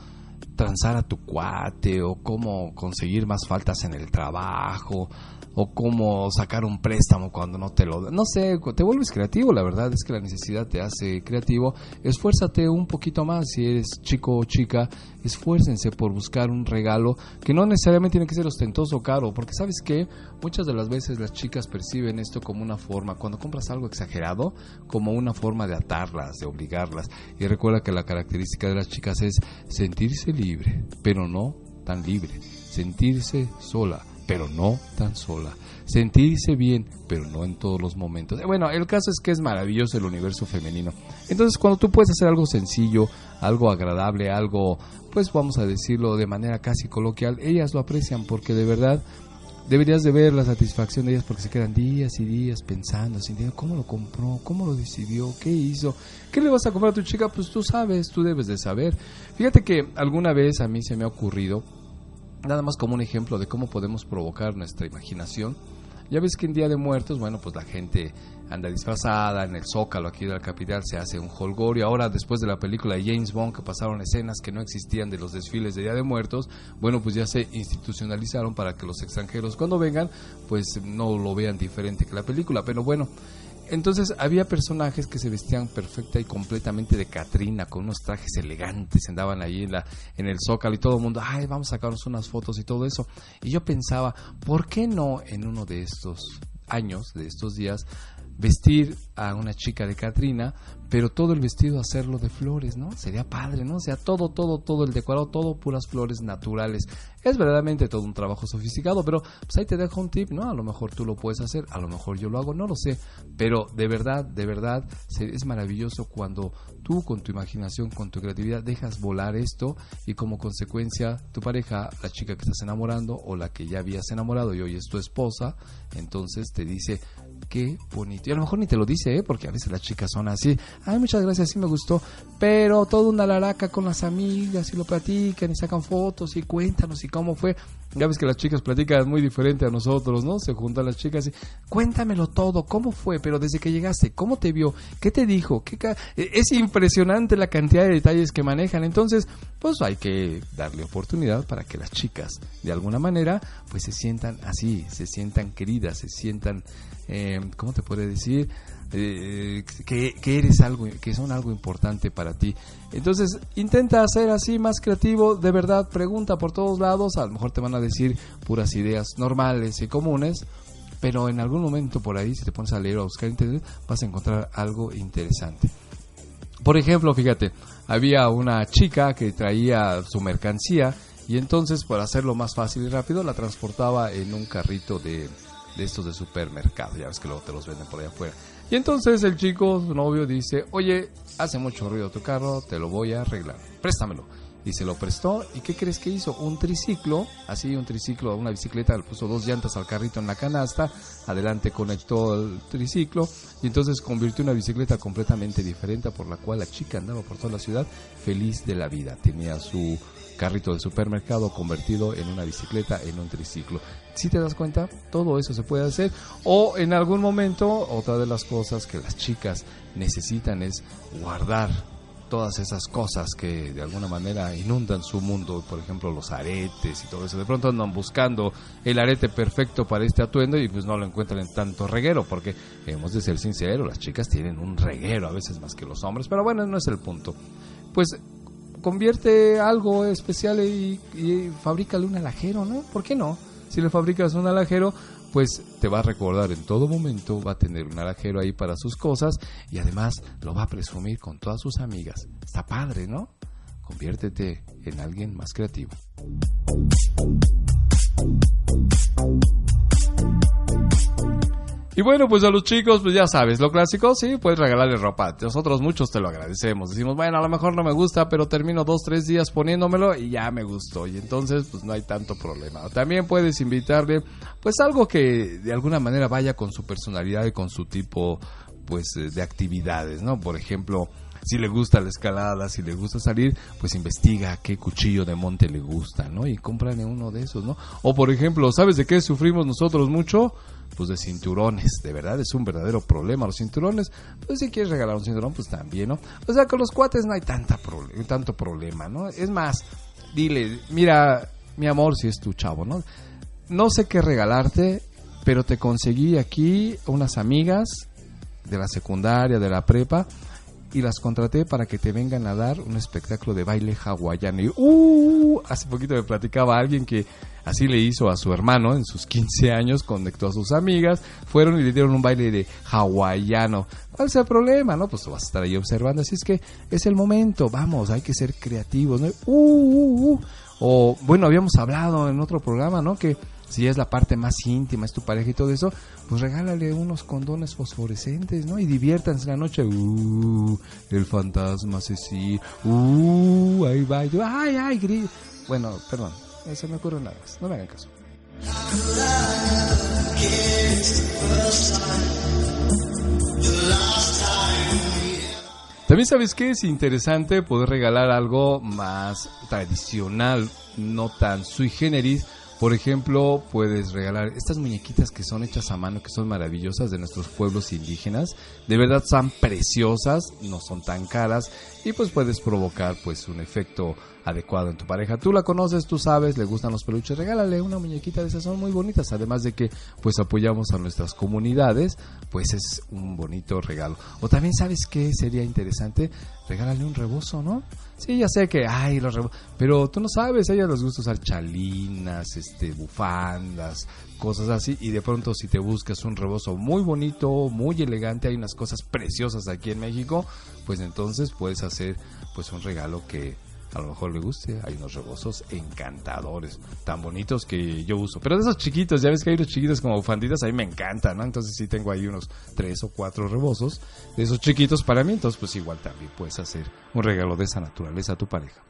[SPEAKER 3] transar a tu cuate o cómo conseguir más faltas en el trabajo o cómo sacar un préstamo cuando no te lo. No sé, te vuelves creativo, la verdad es que la necesidad te hace creativo. Esfuérzate un poquito más si eres chico o chica, esfuércense por buscar un regalo que no necesariamente tiene que ser ostentoso o caro, porque sabes que muchas de las veces las chicas perciben esto como una forma, cuando compras algo exagerado, como una forma de atarlas, de obligarlas. Y recuerda que la característica de las chicas es sentirse libre, pero no tan libre, sentirse sola pero no tan sola. Sentirse bien, pero no en todos los momentos. Eh, Bueno, el caso es que es maravilloso el universo femenino. Entonces, cuando tú puedes hacer algo sencillo, algo agradable, algo, pues vamos a decirlo de manera casi coloquial, ellas lo aprecian porque de verdad deberías de ver la satisfacción de ellas porque se quedan días y días pensando, sintiendo cómo lo compró, cómo lo decidió, qué hizo, qué le vas a comprar a tu chica, pues tú sabes, tú debes de saber. Fíjate que alguna vez a mí se me ha ocurrido nada más como un ejemplo de cómo podemos provocar nuestra imaginación. Ya ves que en Día de Muertos, bueno, pues la gente anda disfrazada, en el Zócalo aquí de la capital se hace un holgorio. Ahora, después de la película de James Bond, que pasaron escenas que no existían de los desfiles de Día de Muertos, bueno, pues ya se institucionalizaron para que los extranjeros cuando vengan, pues no lo vean diferente que la película. Pero bueno, entonces había personajes que se vestían perfecta y completamente de Catrina, con unos trajes elegantes, andaban ahí en, la, en el zócalo y todo el mundo, ay, vamos a sacarnos unas fotos y todo eso. Y yo pensaba, ¿por qué no en uno de estos años, de estos días, vestir a una chica de Catrina, pero todo el vestido hacerlo de flores, ¿no? Sería padre, ¿no? O sea, todo, todo, todo el decorado, todo puras flores naturales. Es verdaderamente todo un trabajo sofisticado, pero pues ahí te dejo un tip, ¿no? A lo mejor tú lo puedes hacer, a lo mejor yo lo hago, no lo sé, pero de verdad, de verdad, es maravilloso cuando tú con tu imaginación, con tu creatividad, dejas volar esto y como consecuencia tu pareja, la chica que estás enamorando o la que ya habías enamorado y hoy es tu esposa, entonces te dice, qué bonito. Y a lo mejor ni te lo dice, ¿eh? porque a veces las chicas son así. Ay, muchas gracias, sí me gustó. Pero toda una laraca con las amigas y lo platican y sacan fotos y cuéntanos y cómo fue. Ya ves que las chicas platican muy diferente a nosotros, ¿no? Se juntan las chicas y cuéntamelo todo, cómo fue, pero desde que llegaste, cómo te vio, qué te dijo, qué ca- e, es impresionante la cantidad de detalles que manejan. Entonces, pues hay que darle oportunidad para que las chicas, de alguna manera, pues se sientan así, se sientan queridas, se sientan, eh, ¿cómo te puede decir? Eh, que, eres algo, que son algo importante para ti. Entonces, intenta ser así más creativo, de verdad, pregunta por todos lados, a lo mejor te van a decir puras ideas normales y comunes, pero en algún momento por ahí, si te pones a leer o a buscar internet, vas a encontrar algo interesante. Por ejemplo, fíjate, había una chica que traía su mercancía y entonces para hacerlo más fácil y rápido la transportaba en un carrito de, de estos de supermercado, ya ves que luego te los venden por allá afuera. Y entonces el chico, su novio, dice, oye, hace mucho ruido tu carro, te lo voy a arreglar, préstamelo. Y se lo prestó, ¿y qué crees que hizo? Un triciclo, así un triciclo, una bicicleta, le puso dos llantas al carrito en la canasta, adelante conectó el triciclo y entonces convirtió una bicicleta completamente diferente por la cual la chica andaba por toda la ciudad feliz de la vida. Tenía su carrito de supermercado convertido en una bicicleta, en un triciclo. Si te das cuenta, todo eso se puede hacer. O en algún momento, otra de las cosas que las chicas necesitan es guardar todas esas cosas que de alguna manera inundan su mundo, por ejemplo los aretes y todo eso. De pronto andan buscando el arete perfecto para este atuendo y pues no lo encuentran en tanto reguero, porque hemos de ser sinceros, las chicas tienen un reguero a veces más que los hombres, pero bueno, no es el punto. Pues convierte algo especial y, y fabrícale un alajero, ¿no? ¿Por qué no? Si le fabricas un alajero, pues te va a recordar en todo momento, va a tener un alajero ahí para sus cosas y además lo va a presumir con todas sus amigas. Está padre, ¿no? Conviértete en alguien más creativo. Y bueno, pues a los chicos, pues ya sabes, lo clásico, sí, puedes regalarle ropa. Nosotros muchos te lo agradecemos. Decimos, bueno, a lo mejor no me gusta, pero termino dos, tres días poniéndomelo y ya me gustó. Y entonces, pues no hay tanto problema. También puedes invitarle, pues algo que de alguna manera vaya con su personalidad y con su tipo, pues, eh, de actividades, ¿no? Por ejemplo, si le gusta la escalada, si le gusta salir, pues investiga qué cuchillo de monte le gusta, ¿no? Y cómprale uno de esos, ¿no? O por ejemplo, ¿sabes de qué sufrimos nosotros mucho? De cinturones. De verdad, es un verdadero problema los cinturones. Pues si quieres regalar un cinturón, pues también, ¿no? O sea, con los cuates no hay tanta tanto problema, ¿no? Es más, dile, mira, mi amor, si es tu chavo, ¿no? No sé qué regalarte, pero te conseguí aquí unas amigas de la secundaria, de la prepa, y las contraté para que te vengan a dar un espectáculo de baile hawaiano. Y, uh, hace poquito me platicaba alguien que así le hizo a su hermano en sus 15 años, conectó a sus amigas, fueron y le dieron un baile de hawaiano. ¿Cuál es el problema? No, pues tú vas a estar ahí observando. Así es que es el momento, vamos, hay que ser creativos. ¿no? Uh, uh, uh. O, bueno, habíamos hablado en otro programa, ¿no? Que si es la parte más íntima, es tu pareja y todo eso, pues regálale unos condones fosforescentes, ¿no? Y diviértanse la noche. Uh, el fantasma asesino. Uh, ahí va. Yo, ay, ay, gri-". Bueno, perdón, eh, se me ocurre nada más. No me hagan caso. También sabes que es interesante poder regalar algo más tradicional, no tan sui generis. Por ejemplo, puedes regalar estas muñequitas que son hechas a mano, que son maravillosas de nuestros pueblos indígenas. De verdad son preciosas, no son tan caras y pues puedes provocar pues un efecto adecuado en tu pareja. Tú la conoces, tú sabes, le gustan los peluches, regálale una muñequita de esas, son muy bonitas. Además de que pues apoyamos a nuestras comunidades, pues es un bonito regalo. O también sabes que sería interesante, regálale un rebozo, ¿no? Sí, ya sé que, ay, los rebozos, pero tú no sabes, a ella les gusta usar chalinas, este, bufandas, cosas así, y de pronto si te buscas un rebozo muy bonito, muy elegante, hay unas cosas preciosas aquí en México, pues entonces puedes hacer pues un regalo que a lo mejor le guste. Hay unos rebozos encantadores, tan bonitos que yo uso. Pero de esos chiquitos, ya ves que hay unos chiquitos como bufanditas, a mí me encantan, ¿no? Entonces sí tengo ahí unos tres o cuatro rebozos de esos chiquitos para mí. Entonces pues igual también puedes hacer un regalo de esa naturaleza a tu pareja.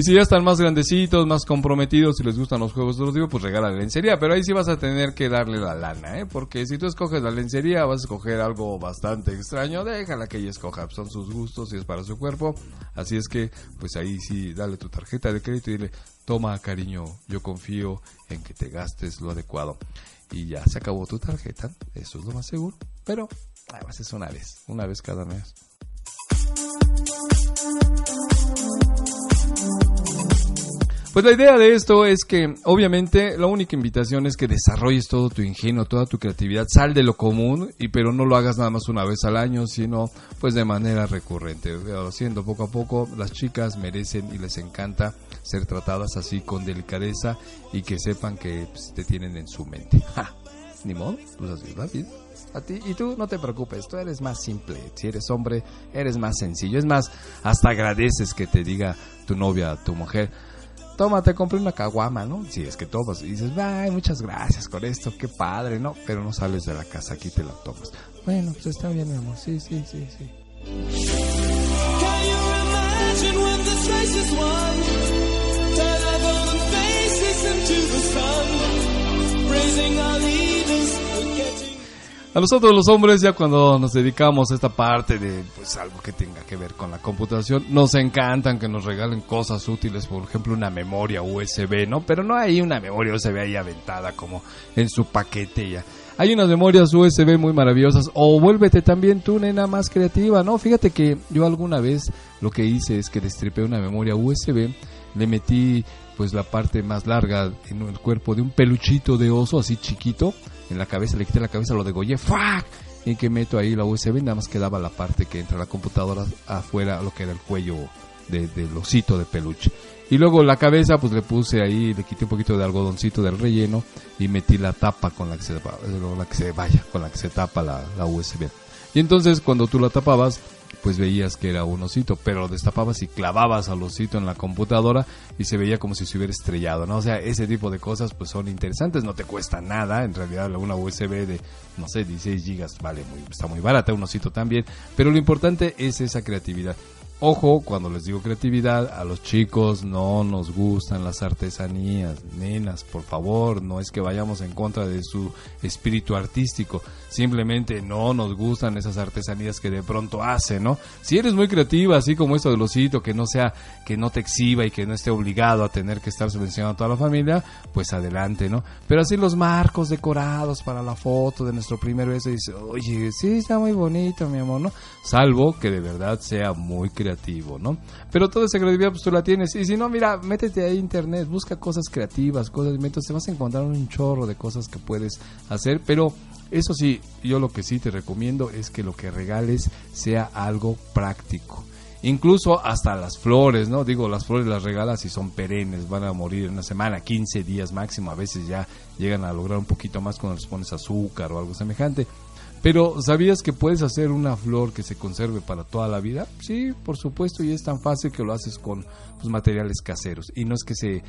[SPEAKER 3] Y si ya están más grandecitos, más comprometidos y les gustan los juegos de los digo, pues regala la lencería. Pero ahí sí vas a tener que darle la lana, ¿eh? Porque si tú escoges la lencería, vas a escoger algo bastante extraño. Déjala que ella escoja. Son sus gustos y es para su cuerpo. Así es que, pues ahí sí, dale tu tarjeta de crédito y dile, toma cariño, yo confío en que te gastes lo adecuado. Y ya se acabó tu tarjeta. Eso es lo más seguro. Pero, además es una vez. Una vez cada mes. Pues la idea de esto es que, obviamente, la única invitación es que desarrolles todo tu ingenio, toda tu creatividad, sal de lo común, y pero no lo hagas nada más una vez al año, sino pues de manera recurrente. Haciendo poco a poco, las chicas merecen y les encanta ser tratadas así con delicadeza y que sepan que pues, te tienen en su mente. ¡Ja! Ni modo, pues así es la vida. A ti, y tú no te preocupes, tú eres más simple. Si eres hombre, eres más sencillo. Es más, hasta agradeces que te diga tu novia, tu mujer, toma, te compré una caguama, ¿no? Si es que tomas y dices, ay, muchas gracias con esto, qué padre, ¿no? Pero no sales de la casa, aquí te la tomas. Bueno, pues está bien, mi amor, sí, sí, sí, sí.
[SPEAKER 4] Raising our getting
[SPEAKER 3] A nosotros los hombres, ya cuando nos dedicamos a esta parte de pues algo que tenga que ver con la computación, nos encantan que nos regalen cosas útiles, por ejemplo una memoria USB, ¿no? Pero no hay una memoria USB ahí aventada como en su paquete ya. Hay unas memorias USB muy maravillosas. O vuélvete también tú, nena, más creativa, ¿no? Fíjate que yo alguna vez lo que hice es que destripé una memoria USB, le metí pues la parte más larga en el cuerpo de un peluchito de oso así chiquito en la cabeza, le quité la cabeza, lo degollé, ¡fuck! Y que meto ahí la USB, nada más quedaba la parte que entra la computadora afuera, lo que era el cuello de- del osito de peluche. Y luego la cabeza, pues le puse ahí, le quité un poquito de algodoncito del relleno y metí la tapa con la que se, con la que se vaya, con la que se tapa la, la USB. Y entonces cuando tú la tapabas, pues veías que era un osito, pero lo destapabas y clavabas al osito en la computadora y se veía como si se hubiera estrellado, ¿no? O sea, ese tipo de cosas pues son interesantes, no te cuesta nada, en realidad una USB de, no sé, 16 gigas vale, muy, está muy barata, un osito también, pero lo importante es esa creatividad. Ojo, cuando les digo creatividad, a los chicos no nos gustan las artesanías, nenas, por favor, no es que vayamos en contra de su espíritu artístico, simplemente no nos gustan esas artesanías que de pronto hacen, ¿no? Si eres muy creativa, así como esto del osito, que no sea, que no te exhiba y que no esté obligado a tener que estar subvencionando a toda la familia, pues adelante, ¿no? Pero así los marcos decorados para la foto de nuestro primer beso, dice, oye, sí, está muy bonito, mi amor, ¿no? Salvo que de verdad sea muy creativo, ¿no? Pero toda esa creatividad pues tú la tienes. Y si no, mira, métete ahí a internet, busca cosas creativas, cosas, métodos, te vas a encontrar un chorro de cosas que puedes hacer, pero eso sí, yo lo que sí te recomiendo es que lo que regales sea algo práctico. Incluso hasta las flores, ¿no? Digo, las flores las regalas y son perennes, van a morir en una semana, 15 días máximo, a veces ya llegan a lograr un poquito más cuando les pones azúcar o algo semejante. Pero ¿sabías que puedes hacer una flor que se conserve para toda la vida? Sí, por supuesto, y es tan fácil que lo haces con pues, materiales caseros. Y no es que se,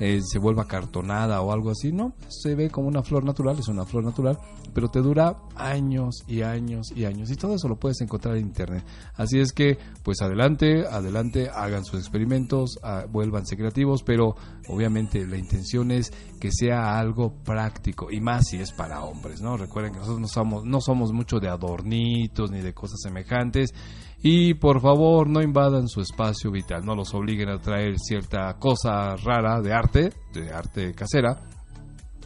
[SPEAKER 3] eh, se vuelva cartonada o algo así, no, se ve como una flor natural, es una flor natural, pero te dura años y años y años. Y todo eso lo puedes encontrar en internet. Así es que, pues adelante, adelante, hagan sus experimentos, ah, vuélvanse creativos, pero obviamente la intención es que sea algo práctico y más si es para hombres, ¿no? Recuerden que nosotros no somos, no somos mucho de adornitos ni de cosas semejantes y por favor no invadan su espacio vital, no los obliguen a traer cierta cosa rara de arte, de arte casera,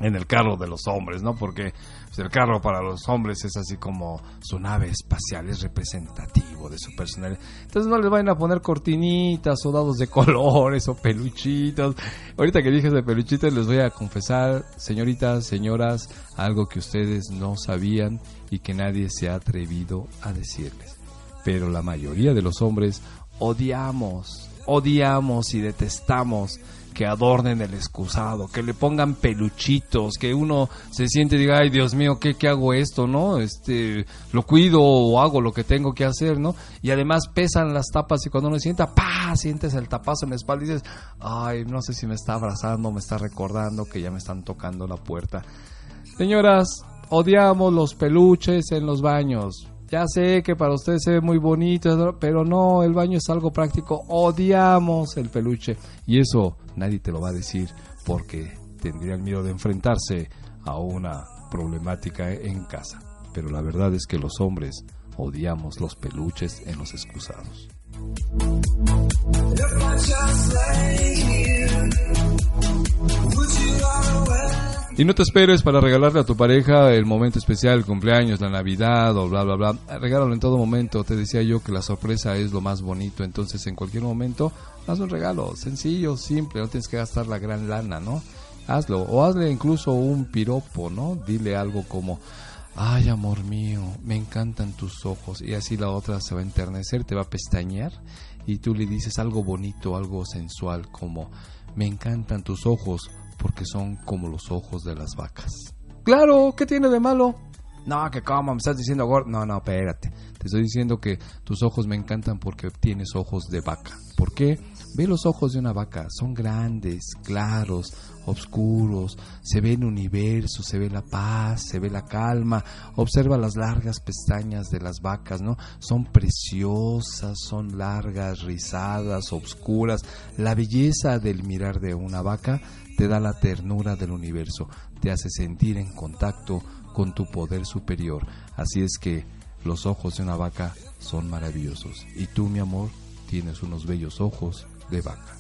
[SPEAKER 3] en el carro de los hombres, ¿no? Porque pues, el carro para los hombres es así como su nave espacial, es representativo de su personalidad. Entonces no les vayan a poner cortinitas o dados de colores o peluchitos. Ahorita que dije de peluchitos les voy a confesar, señoritas, señoras, algo que ustedes no sabían y que nadie se ha atrevido a decirles. Pero la mayoría de los hombres odiamos, odiamos y detestamos que adornen el excusado, que le pongan peluchitos, que uno se siente y diga, ay Dios mío, ¿qué, ¿qué hago esto? ¿No? Este, lo cuido o hago lo que tengo que hacer, ¿no? Y además pesan las tapas y cuando uno sienta, pa, sientes el tapazo en la espalda y dices, ay, no sé si me está abrazando, me está recordando que ya me están tocando la puerta. Señoras, odiamos los peluches en los baños. Ya sé que para ustedes se ve muy bonito, pero no, el baño es algo práctico. Odiamos el peluche. Y eso nadie te lo va a decir porque tendrían miedo de enfrentarse a una problemática en casa. Pero la verdad es que los hombres odiamos los peluches en los excusados. Y no te esperes para regalarle a tu pareja el momento especial, el cumpleaños, la Navidad o bla, bla, bla. Regálalo en todo momento. Te decía yo que la sorpresa es lo más bonito. Entonces, en cualquier momento, haz un regalo sencillo, simple. No tienes que gastar la gran lana, ¿no? Hazlo. O hazle incluso un piropo, ¿no? Dile algo como, ay, amor mío, me encantan tus ojos. Y así la otra se va a enternecer, te va a pestañear. Y tú le dices algo bonito, algo sensual, como, me encantan tus ojos porque son como los ojos de las vacas. Claro, ¿qué tiene de malo? No, que cómo, me estás diciendo gordo. No, no, espérate. Te estoy diciendo que tus ojos me encantan porque tienes ojos de vaca. ¿Por qué? Ve los ojos de una vaca. Son grandes, claros, oscuros. Se ve el universo, se ve la paz, se ve la calma. Observa las largas pestañas de las vacas, ¿no? Son preciosas, son largas, rizadas, oscuras. La belleza del mirar de una vaca te da la ternura del universo, te hace sentir en contacto con tu poder superior. Así es que los ojos de una vaca son maravillosos. Y tú, mi amor, tienes unos bellos ojos de vaca.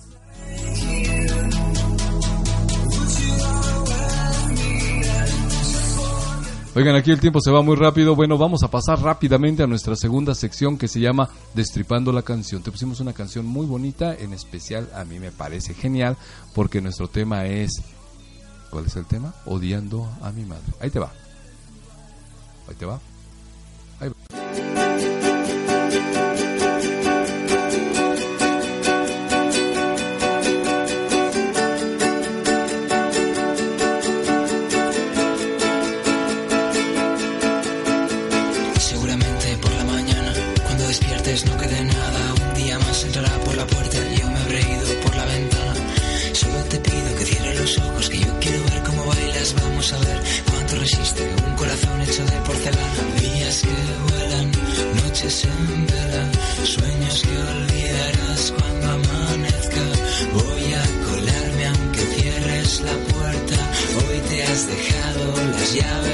[SPEAKER 3] Oigan, aquí el tiempo se va muy rápido. Bueno, vamos a pasar rápidamente a nuestra segunda sección que se llama Destripando la canción. Te pusimos una canción muy bonita, en especial a mí me parece genial porque nuestro tema es... ¿Cuál es el tema? Odiando a mi madre. Ahí te va. Ahí te va. Ahí va.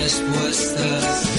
[SPEAKER 5] Las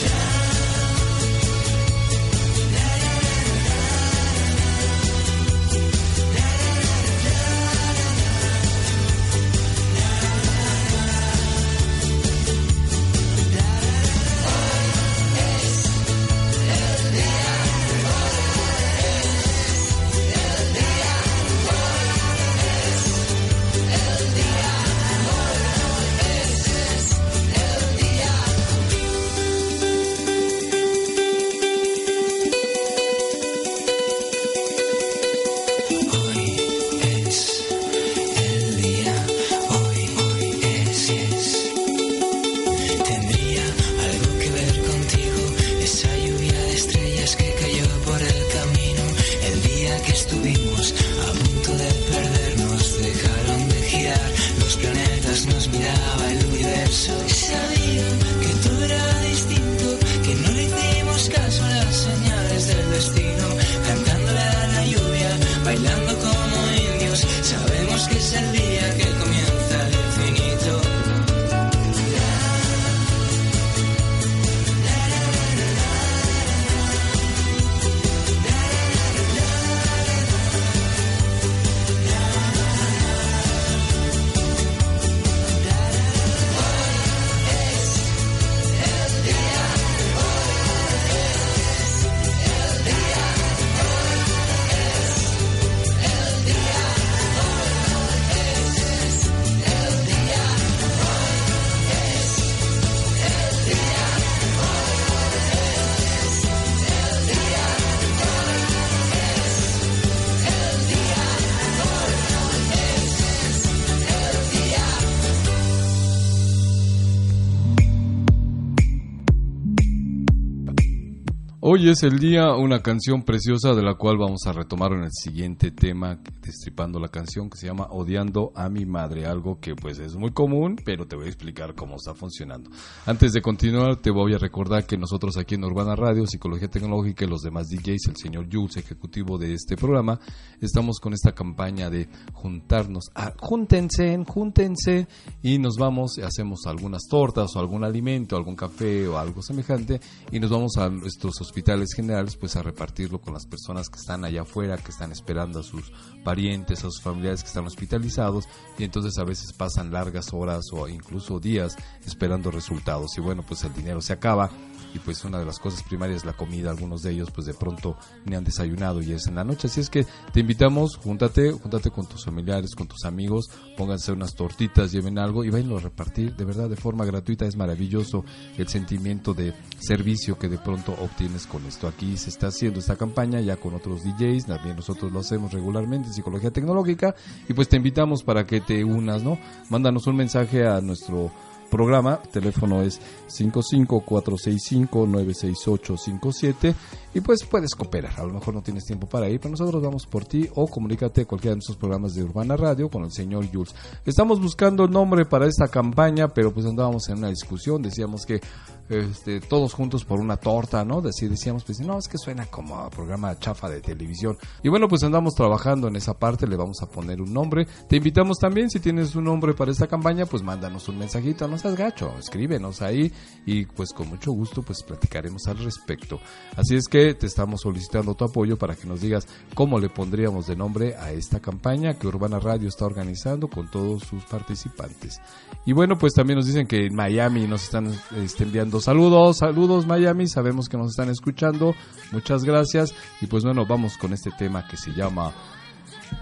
[SPEAKER 5] Hoy es el día,
[SPEAKER 3] una canción preciosa de la cual vamos a retomar en el siguiente tema, destripando la canción que se llama Odiando a mi madre, algo que pues es muy común, pero te voy a explicar cómo está funcionando. Antes de continuar, te voy a recordar que nosotros aquí en Urbana Radio, Psicología Tecnológica y los demás DJs, el señor Jules, ejecutivo de este programa, estamos con esta campaña de juntarnos, a, júntense, júntense y nos vamos hacemos algunas tortas o algún alimento, algún café o algo semejante y nos vamos a nuestros hospitales generales pues a repartirlo con las personas que están allá afuera, que están esperando a sus parientes, a sus familiares que están hospitalizados y entonces a veces pasan largas horas o incluso días esperando resultados. Y bueno pues el dinero se acaba y pues una de las cosas primarias la comida, algunos de ellos pues de pronto ni han desayunado y es en la noche, así es que te invitamos, júntate, júntate con tus familiares, con tus amigos, pónganse unas tortitas, lleven algo y vayan a repartir de verdad de forma gratuita, es maravilloso el sentimiento de servicio que de pronto obtienes con esto. Aquí se está haciendo esta campaña ya con otros DJs, también nosotros lo hacemos regularmente en Psicología Tecnológica y pues te invitamos para que te unas, ¿no? Mándanos un mensaje a nuestro programa, el teléfono es 55465-96857 y pues puedes cooperar, a lo mejor no tienes tiempo para ir, pero nosotros vamos por ti o comunícate a cualquiera de nuestros programas de Urbana Radio con el señor Jules. Estamos buscando el nombre para esta campaña, pero pues andábamos en una discusión, decíamos que este, todos juntos por una torta, ¿no? Decir, decíamos, pues no, es que suena como a programa chafa de televisión. Y bueno, pues andamos trabajando en esa parte, le vamos a poner un nombre. Te invitamos también, si tienes un nombre para esta campaña, pues mándanos un mensajito, no seas gacho, escríbenos ahí y pues con mucho gusto pues platicaremos al respecto. Así es que te estamos solicitando tu apoyo para que nos digas cómo le pondríamos de nombre a esta campaña que Urbana Radio está organizando con todos sus participantes. Y bueno, pues también nos dicen que en Miami nos están este, enviando saludos, saludos Miami, sabemos que nos están escuchando, muchas gracias y pues bueno, vamos con este tema que se llama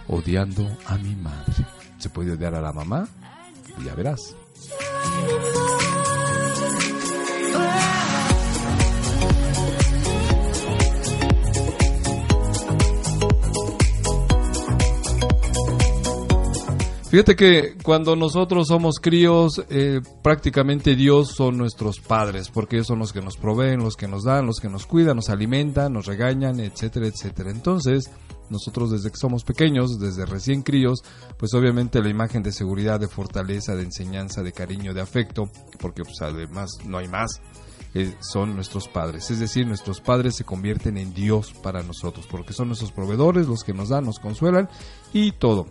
[SPEAKER 3] Odiando a mi madre. ¿Se puede odiar a la mamá? Ya verás. Fíjate que cuando nosotros somos críos, eh, prácticamente Dios son nuestros padres, porque ellos son los que nos proveen, los que nos dan, los que nos cuidan, nos alimentan, nos regañan, etcétera, etcétera. Entonces, nosotros desde que somos pequeños, desde recién críos, pues obviamente la imagen de seguridad, de fortaleza, de enseñanza, de cariño, de afecto, porque pues además no hay más, eh, son nuestros padres. Es decir, nuestros padres se convierten en Dios para nosotros, porque son nuestros proveedores, los que nos dan, nos consuelan y todo.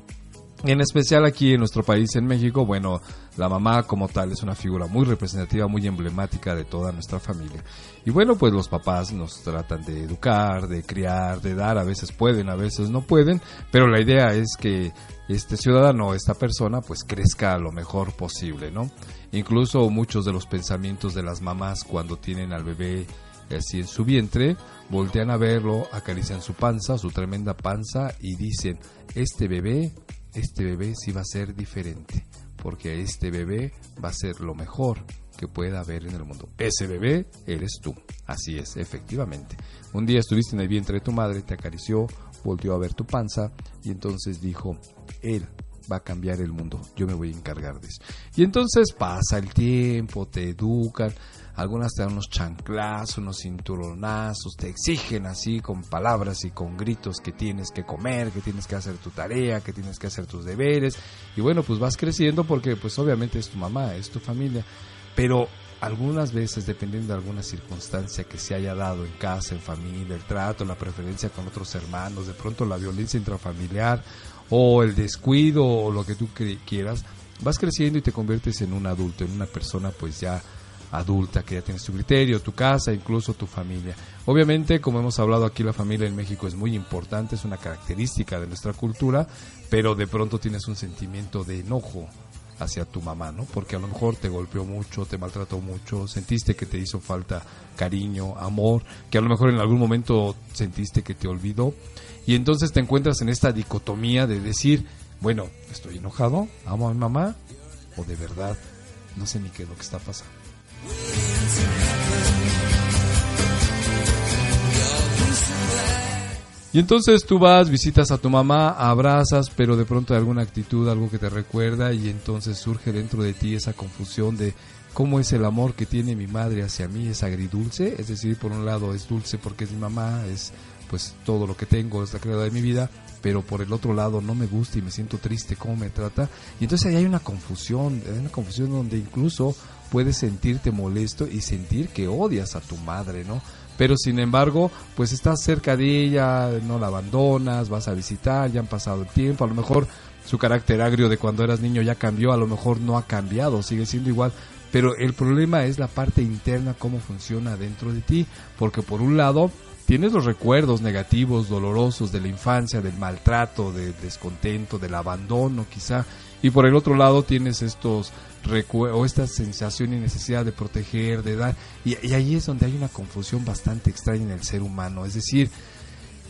[SPEAKER 3] En especial aquí en nuestro país, en México, bueno, la mamá como tal es una figura muy representativa, muy emblemática de toda nuestra familia. Y bueno, pues los papás nos tratan de educar, de criar, de dar, a veces pueden, a veces no pueden, pero la idea es que este ciudadano, esta persona, pues crezca lo mejor posible, ¿no? Incluso muchos de los pensamientos de las mamás cuando tienen al bebé así en su vientre, voltean a verlo, acarician su panza, su tremenda panza y dicen, este bebé, este bebé sí va a ser diferente, porque este bebé va a ser lo mejor que pueda haber en el mundo. Ese bebé eres tú. Así es, efectivamente. Un día estuviste en el vientre de tu madre, te acarició, volteó a ver tu panza y entonces dijo, él va a cambiar el mundo, yo me voy a encargar de eso. Y entonces pasa el tiempo, te educan, algunas te dan unos chanclazos, unos cinturonazos, te exigen así con palabras y con gritos que tienes que comer, que tienes que hacer tu tarea, que tienes que hacer tus deberes. Y bueno, pues vas creciendo porque pues obviamente es tu mamá, es tu familia. Pero algunas veces, dependiendo de alguna circunstancia que se haya dado en casa, en familia, el trato, la preferencia con otros hermanos, de pronto la violencia intrafamiliar o el descuido o lo que tú quieras, vas creciendo y te conviertes en un adulto, en una persona pues ya adulta, que ya tienes tu criterio, tu casa, incluso tu familia. Obviamente, como hemos hablado aquí, la familia en México es muy importante, es una característica de nuestra cultura, pero de pronto tienes un sentimiento de enojo hacia tu mamá, ¿no? Porque a lo mejor te golpeó mucho, te maltrató mucho, sentiste que te hizo falta cariño, amor, que a lo mejor en algún momento sentiste que te olvidó. Y entonces te encuentras en esta dicotomía de decir, bueno, estoy enojado, amo a mi mamá, o de verdad no sé ni qué es lo que está pasando. Y entonces tú vas, visitas a tu mamá, abrazas, pero de pronto hay alguna actitud, algo que te recuerda y entonces surge dentro de ti esa confusión de cómo es el amor que tiene mi madre hacia mí, es agridulce, es decir, por un lado es dulce porque es mi mamá, es pues todo lo que tengo, es la creadora de mi vida, pero por el otro lado no me gusta y me siento triste cómo me trata. Y entonces ahí hay una confusión, hay una confusión donde incluso puedes sentirte molesto y sentir que odias a tu madre, ¿no? Pero sin embargo, pues estás cerca de ella, no la abandonas, vas a visitar, ya han pasado el tiempo, a lo mejor su carácter agrio de cuando eras niño ya cambió, a lo mejor no ha cambiado, sigue siendo igual, pero el problema es la parte interna, cómo funciona dentro de ti, porque por un lado tienes los recuerdos negativos, dolorosos de la infancia, del maltrato, del descontento, del abandono quizá, y por el otro lado tienes estos o esta sensación y necesidad de proteger, de dar, y, ahí es donde hay una confusión bastante extraña en el ser humano, es decir,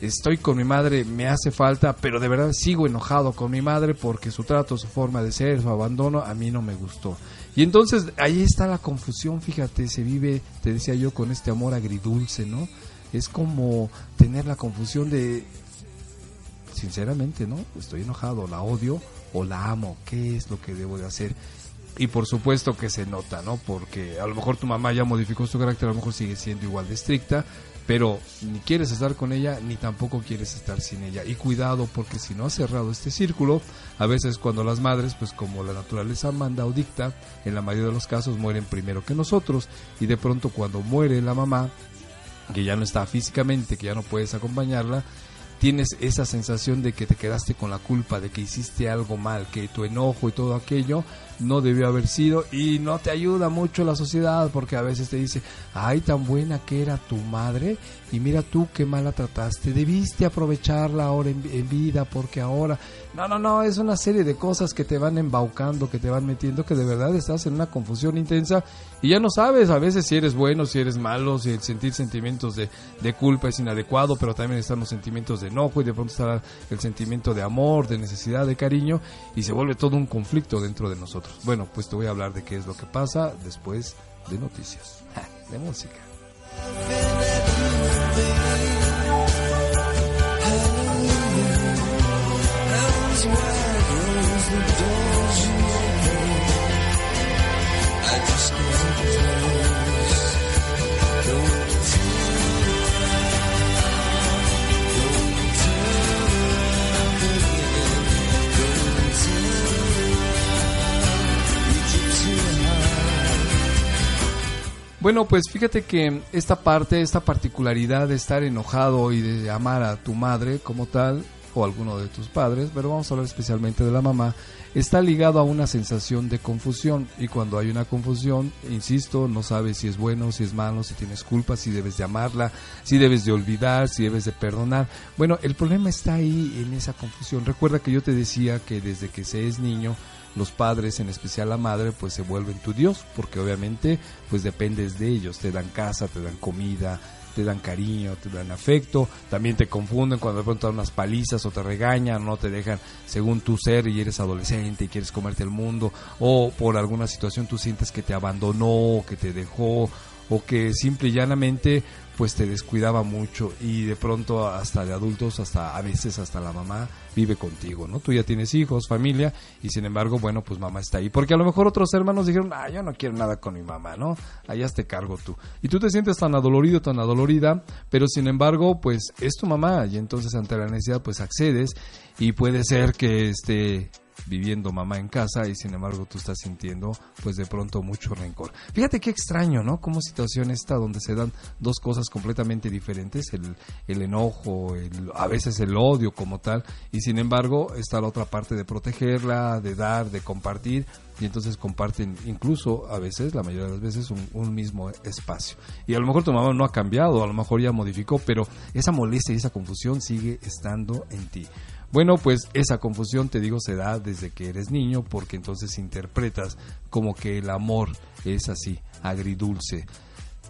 [SPEAKER 3] estoy con mi madre, me hace falta, pero de verdad sigo enojado con mi madre porque su trato, su forma de ser, su abandono a mí no me gustó. Y entonces ahí está la confusión, fíjate, se vive, te decía yo, con este amor agridulce, ¿no? Es como tener la confusión de, sinceramente, ¿no? Estoy enojado, la odio o la amo, ¿qué es lo que debo de hacer? Y por supuesto que se nota, ¿no? Porque a lo mejor tu mamá ya modificó su carácter, a lo mejor sigue siendo igual de estricta, pero ni quieres estar con ella ni tampoco quieres estar sin ella. Y cuidado porque si no has cerrado este círculo, a veces cuando las madres, pues como la naturaleza manda o dicta, en la mayoría de los casos mueren primero que nosotros y de pronto cuando muere la mamá, que ya no está físicamente, que ya no puedes acompañarla, tienes esa sensación de que te quedaste con la culpa, de que hiciste algo mal, que tu enojo y todo aquello no debió haber sido y no te ayuda mucho la sociedad porque a veces te dice, ay, tan buena que era tu madre y mira tú qué mala trataste, debiste aprovecharla ahora en, vida porque ahora... No, no, no, es una serie de cosas que te van embaucando, que te van metiendo, que de verdad estás en una confusión intensa y ya no sabes a veces si eres bueno, si eres malo, si el sentir sentimientos de, de culpa es inadecuado, pero también están los sentimientos de enojo y de pronto está el sentimiento de amor, de necesidad, de cariño y se vuelve todo un conflicto dentro de nosotros. Bueno, pues te voy a hablar de qué es lo que pasa después de noticias, de música. Bueno, pues fíjate que esta parte, esta particularidad de estar enojado y de amar a tu madre como tal, o alguno de tus padres, pero vamos a hablar especialmente de la mamá, está ligado a una sensación de confusión y cuando hay una confusión, insisto, no sabes si es bueno, si es malo, si tienes culpa, si debes de amarla, si debes de olvidar, si debes de perdonar. Bueno, el problema está ahí en esa confusión. Recuerda que yo te decía que desde que se es niño, los padres, en especial la madre, pues se vuelven tu Dios, porque obviamente pues dependes de ellos, te dan casa, te dan comida, te dan cariño, te dan afecto, también te confunden cuando de pronto dan unas palizas o te regañan, no te dejan según tu ser y eres adolescente y quieres comerte el mundo, o por alguna situación tú sientes que te abandonó, que te dejó, o que simple y llanamente pues te descuidaba mucho y de pronto hasta de adultos, hasta a veces hasta la mamá vive contigo, ¿no? Tú ya tienes hijos, familia y sin embargo, bueno, pues mamá está ahí. Porque a lo mejor otros hermanos dijeron, ah, yo no quiero nada con mi mamá, ¿no? Allá te cargo tú. Y tú te sientes tan adolorido, tan adolorida, pero sin embargo, pues es tu mamá y entonces ante la necesidad pues accedes y puede ser que este viviendo mamá en casa y sin embargo tú estás sintiendo pues de pronto mucho rencor. Fíjate qué extraño, ¿no? Como situación esta donde se dan dos cosas completamente diferentes, el, el enojo, el, a veces el odio como tal, y sin embargo está la otra parte de protegerla, de dar, de compartir, y entonces comparten incluso a veces, la mayoría de las veces, un, un mismo espacio. Y a lo mejor tu mamá no ha cambiado, a lo mejor ya modificó, pero esa molestia y esa confusión sigue estando en ti. Bueno, pues esa confusión, te digo, se da desde que eres niño, porque entonces interpretas como que el amor es así, agridulce.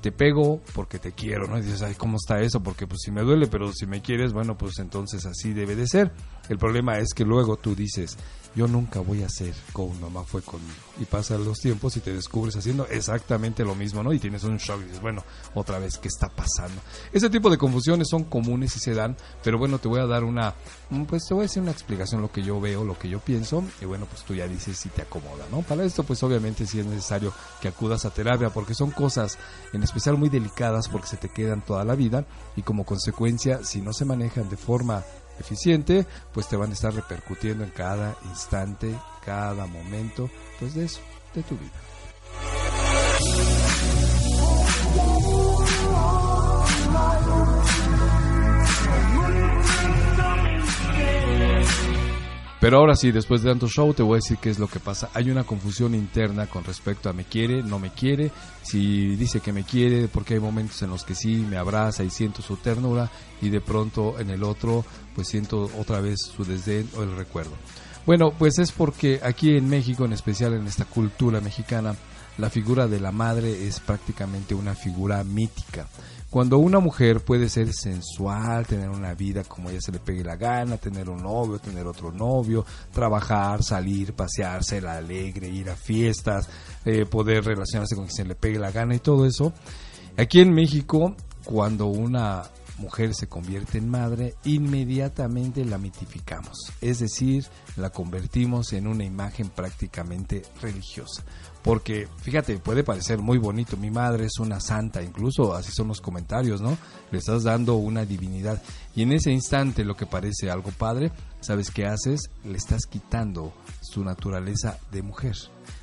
[SPEAKER 3] Te pego porque te quiero, ¿no? Y dices, ay, ¿cómo está eso? Porque pues si me duele, pero si me quieres, bueno, pues entonces así debe de ser. El problema es que luego tú dices, yo nunca voy a ser como mamá fue conmigo. Y pasan los tiempos y te descubres haciendo exactamente lo mismo, ¿no? Y tienes un shock y dices, bueno, otra vez, ¿qué está pasando? Ese tipo de confusiones son comunes y se dan, pero bueno, te voy a dar una, mm, pues te voy a decir una explicación, lo que yo veo, lo que yo pienso, y bueno, pues tú ya dices si te acomoda, ¿no? Para esto, pues obviamente sí es necesario que acudas a terapia, porque son cosas en especial muy delicadas, porque se te quedan toda la vida, y como consecuencia, si no se manejan de forma eficiente, pues te van a estar repercutiendo en cada instante, cada momento, pues de eso, de tu vida. Pero ahora sí, después de tanto show, te voy a decir qué es lo que pasa. Hay una confusión interna con respecto a me quiere, no me quiere, si dice que me quiere, porque hay momentos en los que sí me abraza y siento su ternura y de pronto en el otro pues siento otra vez su desdén o el recuerdo. Bueno, pues es porque aquí en México, en especial en esta cultura mexicana, la figura de la madre es prácticamente una figura mítica. Cuando una mujer puede ser sensual, tener una vida como ella se le pegue la gana, tener un novio, tener otro novio, trabajar, salir, pasear, ser alegre, ir a fiestas, eh, poder relacionarse con quien se le pegue la gana y todo eso. Aquí en México, cuando una mujer se convierte en madre, inmediatamente la mitificamos, es decir, la convertimos en una imagen prácticamente religiosa. Porque, fíjate, puede parecer muy bonito, mi madre es una santa, incluso así son los comentarios, ¿no? Le estás dando una divinidad. Y en ese instante lo que parece algo padre, ¿sabes qué haces? Le estás quitando su naturaleza de mujer.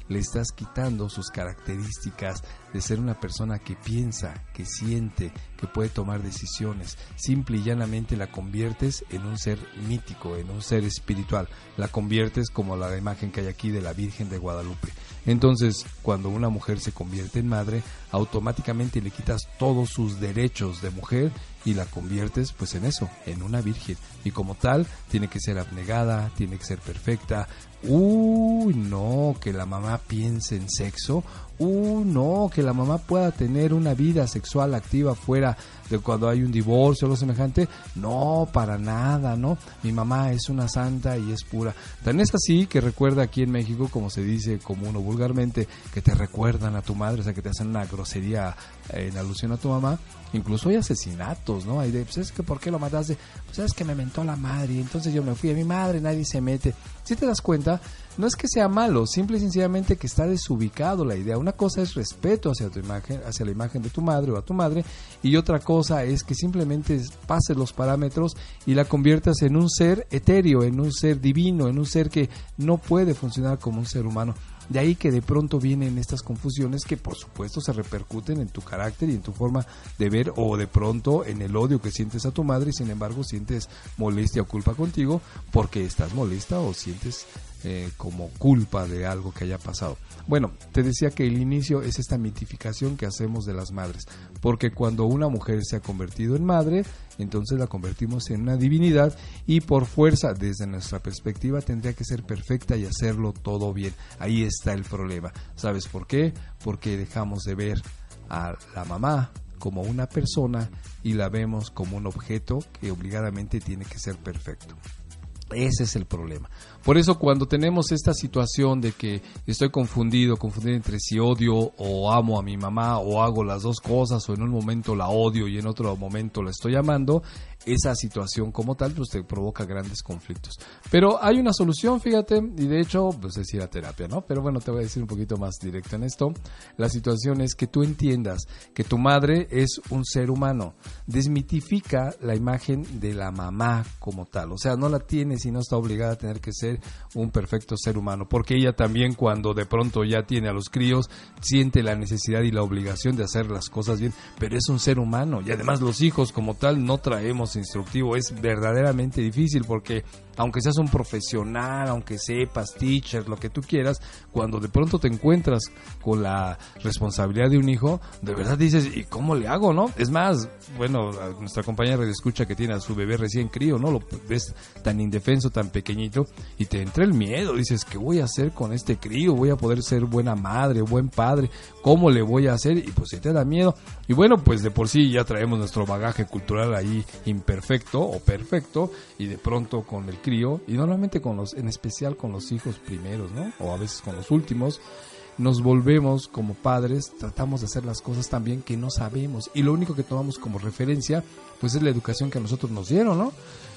[SPEAKER 3] Le estás quitando sus características de ser una persona que piensa, que siente, que puede tomar decisiones. Simple y llanamente la conviertes en un ser mítico, en un ser espiritual. La conviertes como la imagen que hay aquí de la Virgen de Guadalupe. Entonces, cuando una mujer se convierte en madre, automáticamente le quitas todos sus derechos de mujer y la conviertes pues en eso, en una virgen. Y como tal, tiene que ser abnegada, tiene que ser perfecta. Uy, no, que la mamá piense en sexo. Uy, no, que la mamá pueda tener una vida sexual activa fuera de cuando hay un divorcio o lo semejante. No, para nada, ¿no? Mi mamá es una santa y es pura. Tan es así que recuerda aquí en México, como se dice común o vulgarmente, que te recuerdan a tu madre, o sea, que te hacen una grosería en alusión a tu mamá. Incluso hay asesinatos, ¿no? Hay de, pues es que, ¿por qué lo mataste? Pues es que me mentó la madre y entonces yo me fui a mi madre, nadie se mete. Si te das cuenta, no es que sea malo, simple y sencillamente que está desubicado la idea. Una cosa es respeto hacia tu imagen, hacia la imagen de tu madre o a tu madre, y otra cosa es que simplemente pases los parámetros y la conviertas en un ser etéreo, en un ser divino, en un ser que no puede funcionar como un ser humano. De ahí que de pronto vienen estas confusiones que por supuesto se repercuten en tu carácter y en tu forma de ver o de pronto en el odio que sientes a tu madre y sin embargo sientes molestia o culpa contigo porque estás molesta o sientes eh, como culpa de algo que haya pasado. Bueno, te decía que el inicio es esta mitificación que hacemos de las madres, porque cuando una mujer se ha convertido en madre, entonces la convertimos en una divinidad y por fuerza, desde nuestra perspectiva, tendría que ser perfecta y hacerlo todo bien. Ahí está el problema. ¿Sabes por qué? Porque dejamos de ver a la mamá como una persona y la vemos como un objeto que obligadamente tiene que ser perfecto. Ese es el problema. Por eso cuando tenemos esta situación de que estoy confundido, confundido entre si odio o amo a mi mamá o hago las dos cosas o en un momento la odio y en otro momento la estoy amando, esa situación como tal pues te provoca grandes conflictos. Pero hay una solución, fíjate, y de hecho pues es ir a terapia, ¿no? Pero bueno, te voy a decir un poquito más directo en esto. La situación es que tú entiendas que tu madre es un ser humano. Desmitifica la imagen de la mamá como tal. O sea, no la tienes y no está obligada a tener que ser un perfecto ser humano. Porque ella también cuando de pronto ya tiene a los críos, siente la necesidad y la obligación de hacer las cosas bien. Pero es un ser humano. Y además los hijos como tal no traemos instructivo. Es verdaderamente difícil porque aunque seas un profesional, aunque sepas, teacher, lo que tú quieras, cuando de pronto te encuentras con la responsabilidad de un hijo, de verdad dices, ¿y cómo le hago, no? Es más, bueno, nuestra compañera de escucha que tiene a su bebé recién crío, ¿no? Lo ves tan indefenso, tan pequeñito, y te entra el miedo, dices, ¿qué voy a hacer con este crío? ¿Voy a poder ser buena madre, buen padre? ¿Cómo le voy a hacer? Y pues si te da miedo. Y bueno, pues de por sí ya traemos nuestro bagaje cultural ahí imperfecto o perfecto, y de pronto con el crío y normalmente con los en especial con los hijos primeros, ¿no? O a veces con los últimos nos volvemos como padres, tratamos de hacer las cosas también que no sabemos y lo único que tomamos como referencia pues es la educación que a nosotros nos dieron, ¿no?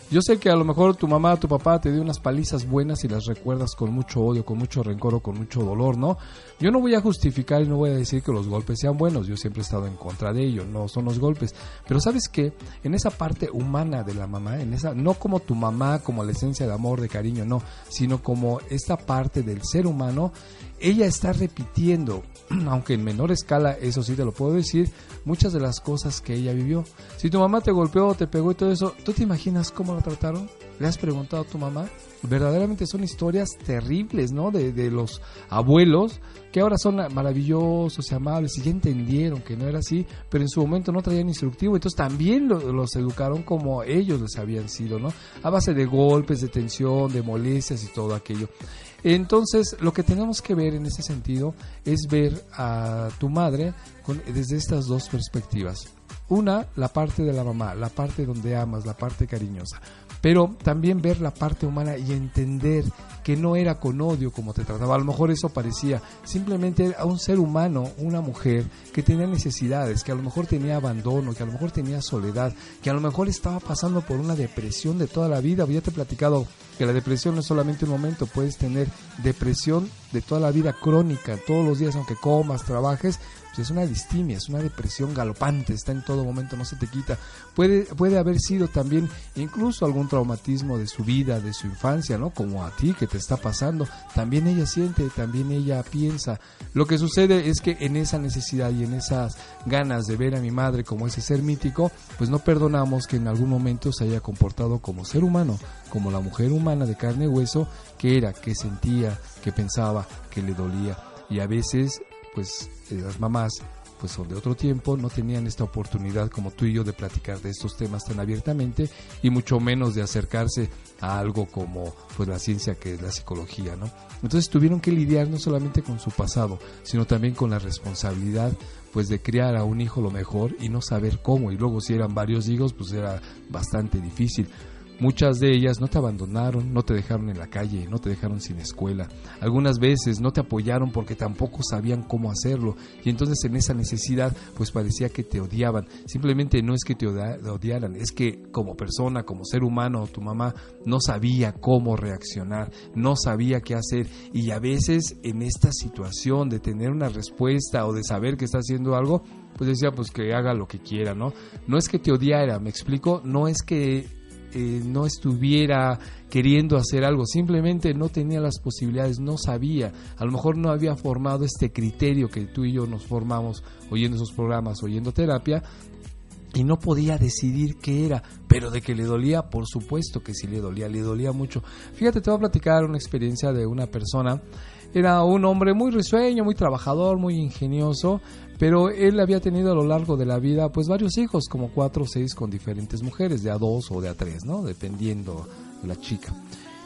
[SPEAKER 3] Yo sé que a lo mejor tu mamá, tu papá te dio unas palizas buenas y las recuerdas con mucho odio, con mucho rencor o con mucho dolor, ¿no? Yo no voy a justificar y no voy a decir que los golpes sean buenos, yo siempre he estado en contra de ello, no son los golpes. Pero sabes qué, en esa parte humana de la mamá, en esa, no como tu mamá, como la esencia de amor, de cariño, no, sino como esta parte del ser humano, ella está repitiendo, aunque en menor escala, eso sí te lo puedo decir, muchas de las cosas que ella vivió. Si tu mamá te golpeó, te pegó y todo eso, ¿tú te imaginas cómo la trataron? ¿Le has preguntado a tu mamá? Verdaderamente son historias terribles, ¿no? De, de los abuelos que ahora son maravillosos y amables y ya entendieron que no era así, pero en su momento no traían instructivo, entonces también lo- los educaron como ellos les habían sido, ¿no? A base de golpes, de tensión, de molestias y todo aquello. Entonces, lo que tenemos que ver en ese sentido es ver a tu madre con- desde estas dos perspectivas. Una, la parte de la mamá, la parte donde amas, la parte cariñosa. Pero también ver la parte humana y entender que no era con odio como te trataba. A lo mejor eso parecía simplemente a un ser humano, una mujer que tenía necesidades, que a lo mejor tenía abandono, que a lo mejor tenía soledad, que a lo mejor estaba pasando por una depresión de toda la vida. Ya te he platicado que la depresión no es solamente un momento, puedes tener depresión de toda la vida crónica, todos los días, aunque comas, trabajes, pues es una distimia, es una depresión galopante, está en todo momento, no se te quita. Puede, puede haber sido también incluso algún traumatismo de su vida, de su infancia, ¿no? Como a ti que te está pasando. También ella siente, también ella piensa. Lo que sucede es que en esa necesidad y en esas ganas de ver a mi madre como ese ser mítico, pues no perdonamos que en algún momento se haya comportado como ser humano, como la mujer humana de carne y hueso, que era, que sentía, que pensaba, que le dolía. Y a veces pues eh, las mamás pues son de otro tiempo, no tenían esta oportunidad como tú y yo de platicar de estos temas tan abiertamente y mucho menos de acercarse a algo como pues la ciencia que es la psicología, ¿no? Entonces tuvieron que lidiar no solamente con su pasado, sino también con la responsabilidad pues de criar a un hijo lo mejor y no saber cómo y luego si eran varios hijos pues era bastante difícil. Muchas de ellas no te abandonaron, no te dejaron en la calle, no te dejaron sin escuela. Algunas veces no te apoyaron porque tampoco sabían cómo hacerlo. Y entonces en esa necesidad pues parecía que te odiaban. Simplemente no es que te odia- odiaran, es que como persona, como ser humano, tu mamá no sabía cómo reaccionar, no sabía qué hacer. Y a veces en esta situación de tener una respuesta o de saber que está haciendo algo, pues decía pues que haga lo que quiera, ¿no? No es que te odiara, me explico, no es que eh, no estuviera queriendo hacer algo, simplemente no tenía las posibilidades, no sabía, a lo mejor no había formado este criterio que tú y yo nos formamos oyendo esos programas, oyendo terapia, y no podía decidir qué era, pero de que le dolía, por supuesto que sí le dolía, le dolía mucho. Fíjate, te voy a platicar una experiencia de una persona, era un hombre muy risueño, muy trabajador, muy ingenioso, pero él había tenido a lo largo de la vida pues varios hijos, como cuatro o seis con diferentes mujeres, de a dos o de a tres, ¿no? Dependiendo de la chica.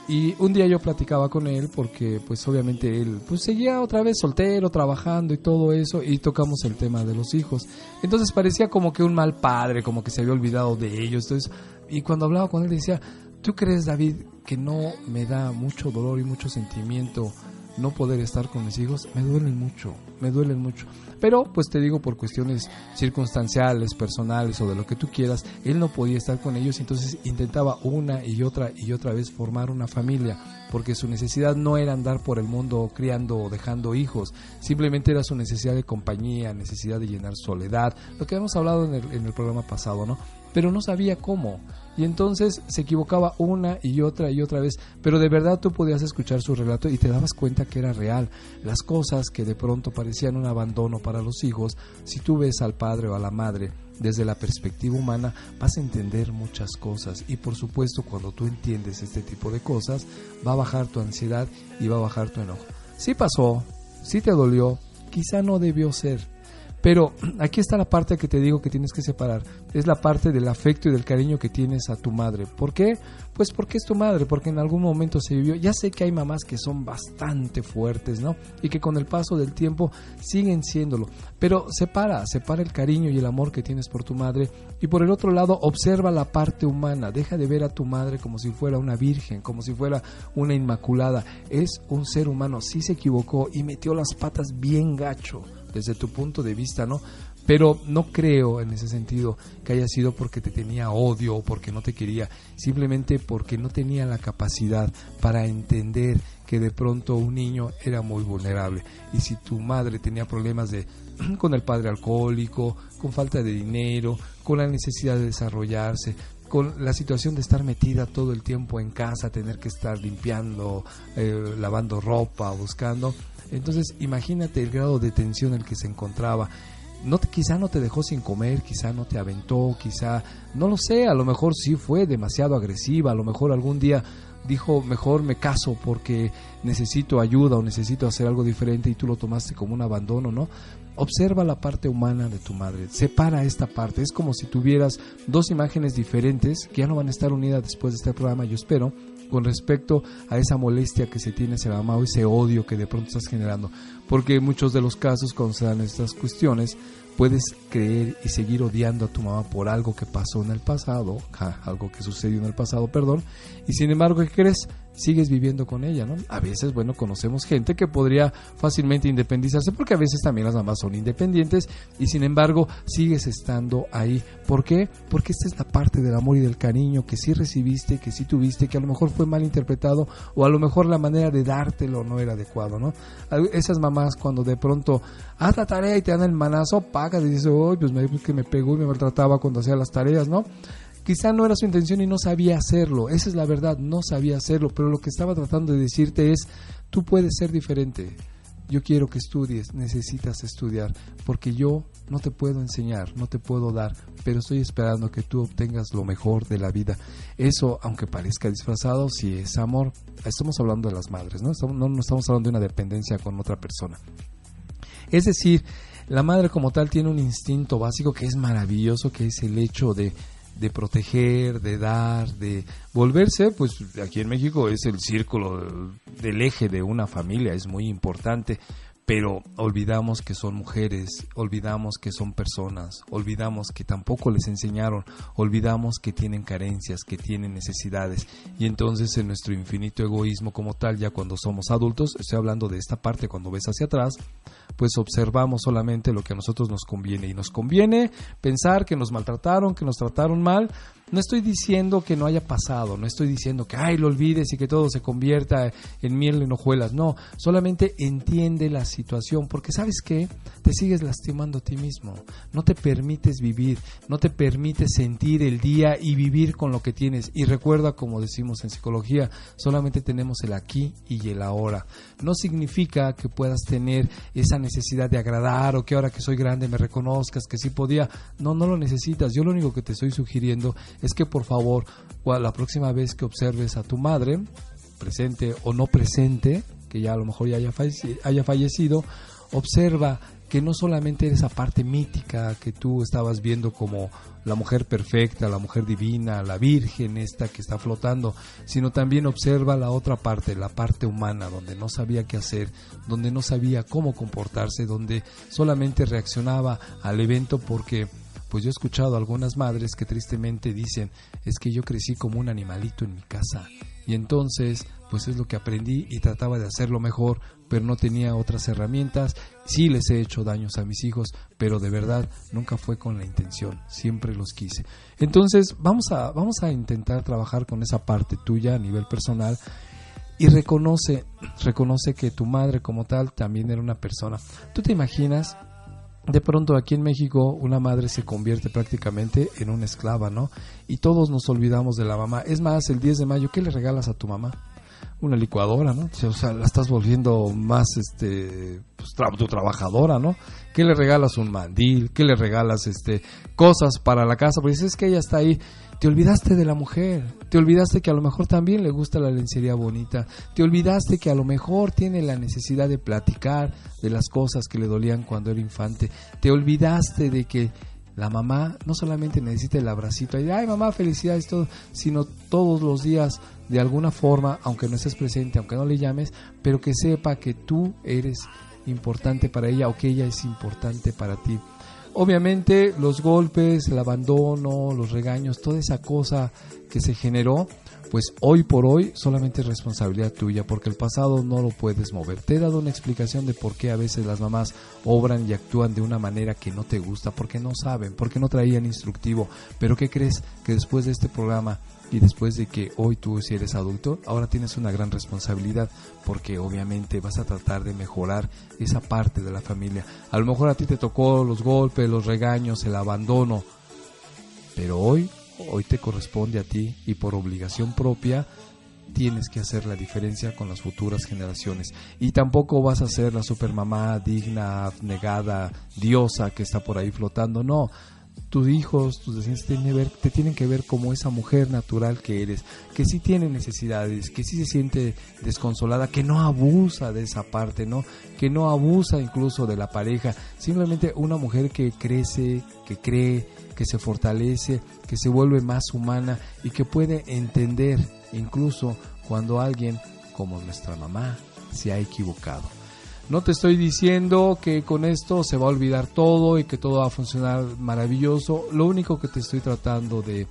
[SPEAKER 3] Y un día yo platicaba con él porque pues obviamente él pues seguía otra vez soltero, trabajando y todo eso y tocamos el tema de los hijos. Entonces parecía como que un mal padre, como que se había olvidado de ellos. Entonces, y cuando hablaba con él decía, ¿tú crees David que no me da mucho dolor y mucho sentimiento no poder estar con mis hijos? Me duelen mucho, me duelen mucho. Pero pues te digo por cuestiones circunstanciales, personales o de lo que tú quieras, él no podía estar con ellos, entonces intentaba una y otra y otra vez formar una familia, porque su necesidad no era andar por el mundo criando o dejando hijos, simplemente era su necesidad de compañía, necesidad de llenar soledad, lo que hemos hablado en el, en el programa pasado, ¿no? Pero no sabía cómo. Y entonces se equivocaba una y otra y otra vez, pero de verdad tú podías escuchar su relato y te dabas cuenta que era real. Las cosas que de pronto parecían un abandono para los hijos, si tú ves al padre o a la madre desde la perspectiva humana, vas a entender muchas cosas. Y por supuesto, cuando tú entiendes este tipo de cosas, va a bajar tu ansiedad y va a bajar tu enojo. Sí pasó, sí te dolió, quizá no debió ser pero aquí está la parte que te digo que tienes que separar. Es la parte del afecto y del cariño que tienes a tu madre. ¿Por qué? Pues porque es tu madre, porque en algún momento se vivió. Ya sé que hay mamás que son bastante fuertes, ¿no? Y que con el paso del tiempo siguen siéndolo. Pero separa, separa el cariño y el amor que tienes por tu madre. Y por el otro lado, observa la parte humana. Deja de ver a tu madre como si fuera una virgen, como si fuera una inmaculada. Es un ser humano. Sí se equivocó y metió las patas bien gacho desde tu punto de vista, ¿no? Pero no creo en ese sentido que haya sido porque te tenía odio o porque no te quería, simplemente porque no tenía la capacidad para entender que de pronto un niño era muy vulnerable. Y si tu madre tenía problemas de con el padre alcohólico, con falta de dinero, con la necesidad de desarrollarse, con la situación de estar metida todo el tiempo en casa, tener que estar limpiando, eh, lavando ropa, buscando, entonces, imagínate el grado de tensión en el que se encontraba. No te- quizá no te dejó sin comer, quizá no te aventó, quizá, no lo sé, a lo mejor sí fue demasiado agresiva, a lo mejor algún día dijo, mejor me caso porque necesito ayuda o necesito hacer algo diferente y tú lo tomaste como un abandono, ¿no? Observa la parte humana de tu madre, separa esta parte, es como si tuvieras dos imágenes diferentes que ya no van a estar unidas después de este programa, yo espero, con respecto a esa molestia que se tiene hacia mamá o ese odio que de pronto estás generando. Porque en muchos de los casos, cuando se dan estas cuestiones, puedes creer y seguir odiando a tu mamá por algo que pasó en el pasado, algo que sucedió en el pasado, perdón, y sin embargo, ¿qué crees? Sigues viviendo con ella, ¿no? A veces, bueno, conocemos gente que podría fácilmente independizarse porque a veces también las mamás son independientes y sin embargo sigues estando ahí. ¿Por qué? Porque esta es la parte del amor y del cariño que sí recibiste, que sí tuviste, que a lo mejor fue mal interpretado o a lo mejor la manera de dártelo no era adecuado, ¿no? Esas mamás cuando de pronto haz la tarea y te dan el manazo, pagas y dices, oh, pues me que me pegó y me maltrataba cuando hacía las tareas, ¿no? Quizá no era su intención y no sabía hacerlo, esa es la verdad, no sabía hacerlo, pero lo que estaba tratando de decirte es, tú puedes ser diferente, yo quiero que estudies, necesitas estudiar, porque yo no te puedo enseñar, no te puedo dar, pero estoy esperando que tú obtengas lo mejor de la vida. Eso, aunque parezca disfrazado, si es amor, estamos hablando de las madres, ¿no? Estamos, no, estamos hablando de una dependencia con otra persona. Es decir, la madre como tal tiene un instinto básico que es maravilloso, que es el hecho de, de proteger, de dar, de volverse, pues aquí en México es el círculo del- eje de una familia, es muy importante, pero olvidamos que son mujeres, olvidamos que son personas, olvidamos que tampoco les enseñaron, olvidamos que tienen carencias, que tienen necesidades y entonces en nuestro infinito egoísmo como tal, ya cuando somos adultos, estoy hablando de esta parte cuando ves hacia atrás, pues observamos solamente lo que a nosotros nos conviene y nos conviene pensar que nos maltrataron, que nos trataron mal. No estoy diciendo que no haya pasado, no estoy diciendo que ay lo olvides y que todo se convierta en miel en hojuelas, no, solamente entiende la situación, porque sabes que te sigues lastimando a ti mismo, no te permites vivir, no te permites sentir el día y vivir con lo que tienes. Y recuerda, como decimos en psicología, solamente tenemos el aquí y el ahora. No significa que puedas tener esa necesidad de agradar o que ahora que soy grande me reconozcas, que sí podía. No, no lo necesitas. Yo lo único que te estoy sugiriendo es que por favor, la próxima vez que observes a tu madre, presente o no presente, que ya a lo mejor ya haya fallecido, observa que no solamente esa parte mítica que tú estabas viendo como la mujer perfecta, la mujer divina, la virgen esta que está flotando, sino también observa la otra parte, la parte humana, donde no sabía qué hacer, donde no sabía cómo comportarse, donde solamente reaccionaba al evento porque pues yo he escuchado a algunas madres que tristemente dicen, es que yo crecí como un animalito en mi casa. Y entonces, pues es lo que aprendí y trataba de hacerlo mejor, pero no tenía otras herramientas. Sí les he hecho daños a mis hijos, pero de verdad nunca fue con la intención, siempre los quise. Entonces, vamos a, vamos a intentar trabajar con esa parte tuya a nivel personal y reconoce, reconoce que tu madre como tal también era una persona. ¿Tú te imaginas de pronto aquí en México una madre se convierte prácticamente en una esclava, ¿no? Y todos nos olvidamos de la mamá. Es más, el 10 de mayo, ¿qué le regalas a tu mamá? Una licuadora, ¿no? O sea, la estás volviendo más, este, pues, tu trabajadora, ¿no? ¿Qué le regalas? Un mandil, ¿qué le regalas, este, cosas para la casa? Porque dices, es que ella está ahí. Te olvidaste de la mujer, te olvidaste que a lo mejor también le gusta la lencería bonita, te olvidaste que a lo mejor tiene la necesidad de platicar de las cosas que le dolían cuando era infante, te olvidaste de que la mamá no solamente necesita el abracito y ay mamá, felicidades, todo, sino todos los días de alguna forma, aunque no estés presente, aunque no le llames, pero que sepa que tú eres importante para ella o que ella es importante para ti. Obviamente los golpes, el abandono, los regaños, toda esa cosa que se generó, pues hoy por hoy solamente es responsabilidad tuya, porque el pasado no lo puedes mover. Te he dado una explicación de por qué a veces las mamás obran y actúan de una manera que no te gusta, porque no saben, porque no traían instructivo. Pero ¿qué crees? Que después de este programa y después de que hoy tú si eres adulto, ahora tienes una gran responsabilidad, porque obviamente vas a tratar de mejorar esa parte de la familia. A lo mejor a ti te tocó los golpes, los regaños, el abandono, pero hoy, hoy te corresponde a ti y por obligación propia tienes que hacer la diferencia con las futuras generaciones. Y tampoco vas a ser la supermamá digna, abnegada, diosa que está por ahí flotando, no. Tus hijos, tus descendientes te tienen, que ver, te tienen que ver como esa mujer natural que eres, que sí tiene necesidades, que sí se siente desconsolada, que no abusa de esa parte, ¿no? Que no abusa incluso de la pareja, simplemente una mujer que crece, que cree, que se fortalece, que se vuelve más humana y que puede entender incluso cuando alguien como nuestra mamá se ha equivocado. No te estoy diciendo que con esto se va a olvidar todo y que todo va a funcionar maravilloso. Lo único que te estoy tratando de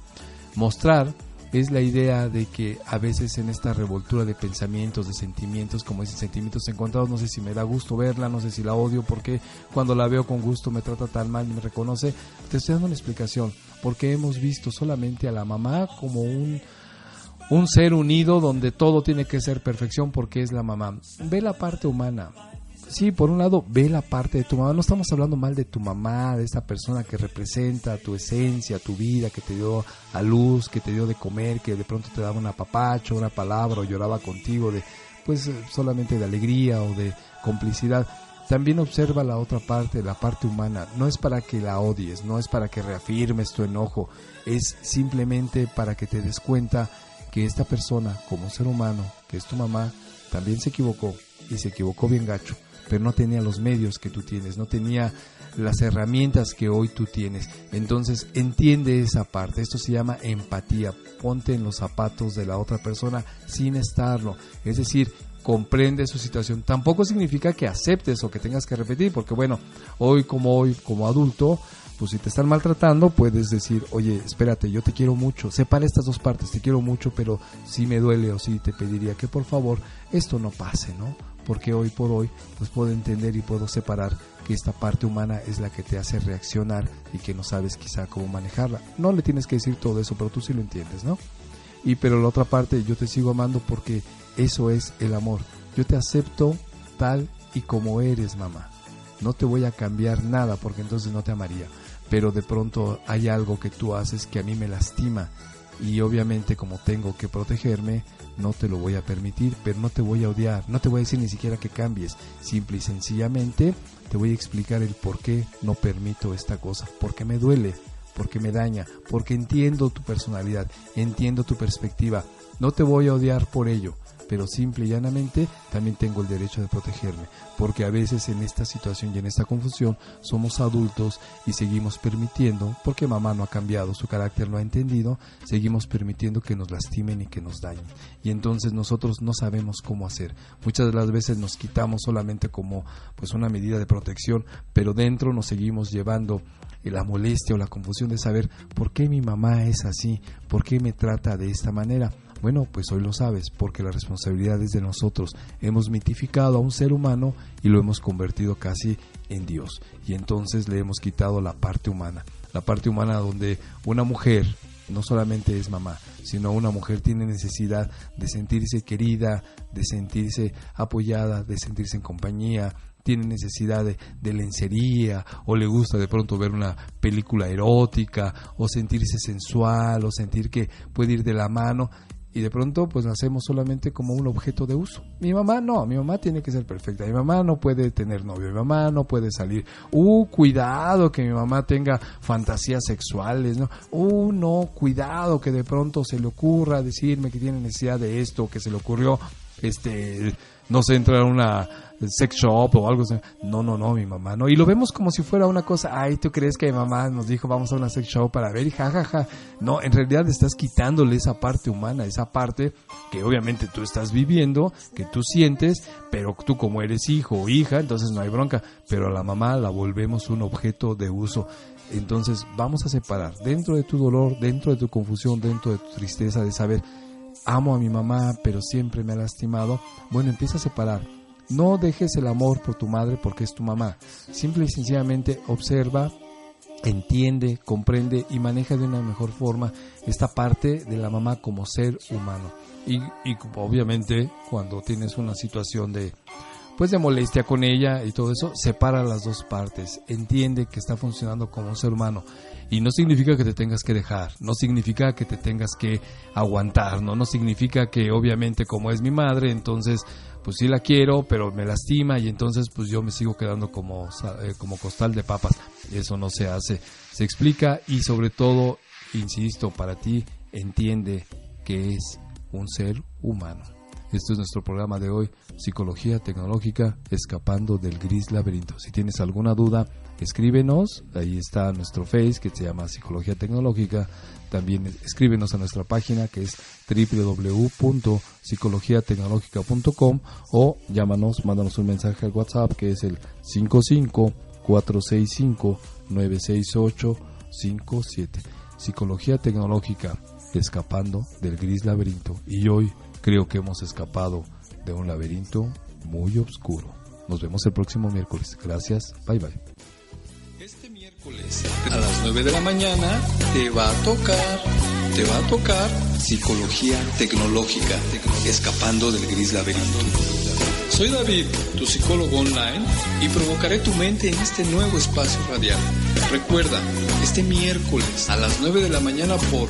[SPEAKER 3] mostrar es la idea de que a veces en esta revoltura de pensamientos, de sentimientos, como dicen sentimientos encontrados, no sé si me da gusto verla, no sé si la odio, porque cuando la veo con gusto me trata tan mal y me reconoce. Te estoy dando una explicación, porque hemos visto solamente a la mamá como un, un ser unido donde todo tiene que ser perfección porque es la mamá. Ve la parte humana. Sí, por un lado, ve la parte de tu mamá. No estamos hablando mal de tu mamá, de esta persona que representa tu esencia, tu vida, que te dio a luz, que te dio de comer, que de pronto te daba un apapacho, una palabra o lloraba contigo, de pues eh, solamente de alegría o de complicidad. También observa la otra parte, la parte humana. No es para que la odies, no es para que reafirmes tu enojo, es simplemente para que te des cuenta que esta persona, como ser humano, que es tu mamá, también se equivocó y se equivocó bien gacho, pero no tenía los medios que tú tienes, no tenía las herramientas que hoy tú tienes. Entonces entiende esa parte, esto se llama empatía, ponte en los zapatos de la otra persona sin estarlo, es decir, comprende su situación. Tampoco significa que aceptes o que tengas que repetir, porque bueno, hoy como hoy, como adulto, pues si te están maltratando, puedes decir, oye, espérate, yo te quiero mucho, separa estas dos partes, te quiero mucho, pero sí me duele o sí te pediría que por favor esto no pase, ¿no? Porque hoy por hoy, pues puedo entender y puedo separar que esta parte humana es la que te hace reaccionar y que no sabes quizá cómo manejarla. No le tienes que decir todo eso, pero tú sí lo entiendes, ¿no? Y pero la otra parte, yo te sigo amando porque eso es el amor. Yo te acepto tal y como eres, mamá. No te voy a cambiar nada porque entonces no te amaría. Pero de pronto hay algo que tú haces que a mí me lastima y obviamente como tengo que protegerme, no te lo voy a permitir, pero no te voy a odiar, no te voy a decir ni siquiera que cambies, simple y sencillamente te voy a explicar el por qué no permito esta cosa, porque me duele, porque me daña, porque entiendo tu personalidad, entiendo tu perspectiva, no te voy a odiar por ello, pero simple y llanamente también tengo el derecho de protegerme, porque a veces en esta situación y en esta confusión somos adultos y seguimos permitiendo, porque mamá no ha cambiado, su carácter no ha entendido, seguimos permitiendo que nos lastimen y que nos dañen. Y entonces nosotros no sabemos cómo hacer. Muchas de las veces nos quitamos solamente como pues una medida de protección, pero dentro nos seguimos llevando la molestia o la confusión de saber por qué mi mamá es así, por qué me trata de esta manera. Bueno, pues hoy lo sabes, porque la responsabilidad es de nosotros. Hemos mitificado a un ser humano y lo hemos convertido casi en Dios. Y entonces le hemos quitado la parte humana. La parte humana donde una mujer no solamente es mamá, sino una mujer tiene necesidad de sentirse querida, de sentirse apoyada, de sentirse en compañía, tiene necesidad de, de, lencería o le gusta de pronto ver una película erótica o sentirse sensual o sentir que puede ir de la mano y de pronto pues nacemos solamente como un objeto de uso. Mi mamá no, mi mamá tiene que ser perfecta, mi mamá no puede tener novio, mi mamá no puede salir. Uh, cuidado que mi mamá tenga fantasías sexuales, ¿no? Uh, no, cuidado que de pronto se le ocurra decirme que tiene necesidad de esto, que se le ocurrió este no sé, entrar a una sex shop o algo. No, no, no, mi mamá, no. Y lo vemos como si fuera una cosa, ay, ¿tú crees que mi mamá nos dijo vamos a una sex shop para ver y jajaja? No, en realidad estás quitándole esa parte humana, esa parte que obviamente tú estás viviendo, que tú sientes, pero tú como eres hijo o hija, entonces no hay bronca. Pero a la mamá la volvemos un objeto de uso. Entonces vamos a separar dentro de tu dolor, dentro de tu confusión, dentro de tu tristeza de saber amo a mi mamá, pero siempre me ha lastimado, bueno, empieza a separar. No dejes el amor por tu madre porque es tu mamá. Simple y sencillamente observa, entiende, comprende y maneja de una mejor forma esta parte de la mamá como ser humano. Y, y obviamente cuando tienes una situación de pues de molestia con ella y todo eso, separa las dos partes, entiende que está funcionando como un ser humano y no significa que te tengas que dejar, no significa que te tengas que aguantar, no, no significa que obviamente como es mi madre, entonces pues sí la quiero, pero me lastima y entonces pues yo me sigo quedando como, eh, como costal de papas. Eso no se hace. Se explica y sobre todo, insisto, para ti entiende que es un ser humano. Este es nuestro programa de hoy, Psicología Tecnológica, escapando del gris laberinto. Si tienes alguna duda, escríbenos, ahí está nuestro Face que se llama Psicología Tecnológica. También escríbenos a nuestra página que es www.psicologiatecnologica.com o llámanos, mándanos un mensaje al WhatsApp que es el 55 465 968 57. Psicología Tecnológica, escapando del gris laberinto. Y hoy Creo que hemos escapado de un laberinto muy oscuro. Nos vemos el próximo miércoles. Gracias. Bye bye.
[SPEAKER 1] Este miércoles a las 9 de la mañana te va a tocar, te va a tocar psicología tecnológica, escapando del gris laberinto. Soy David, tu psicólogo online, y provocaré tu mente en este nuevo espacio radial. Recuerda, este miércoles a las 9 de la mañana por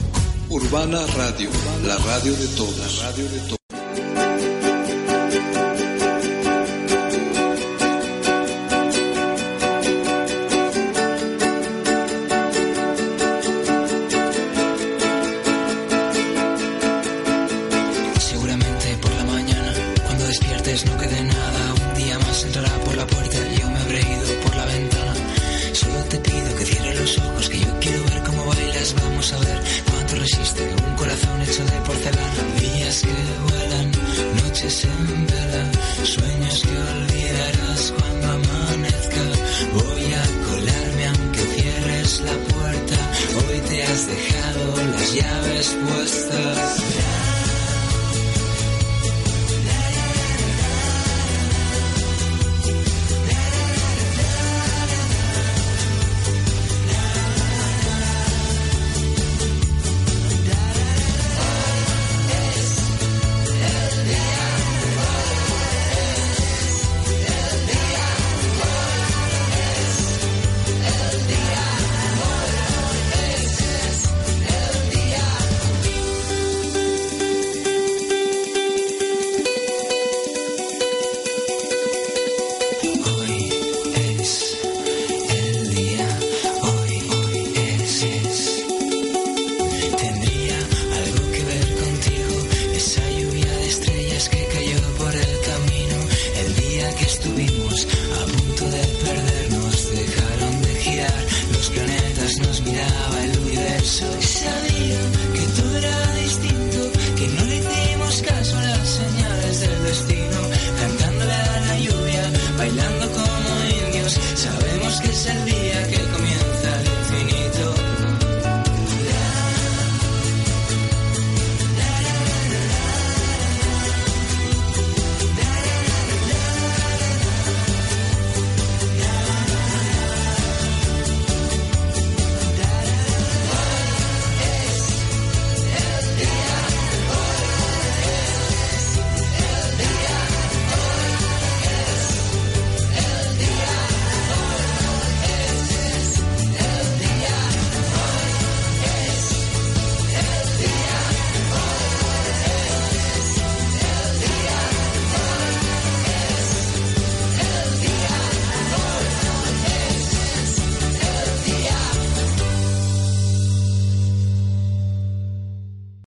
[SPEAKER 1] Urbana Radio, la radio de todos. La radio de.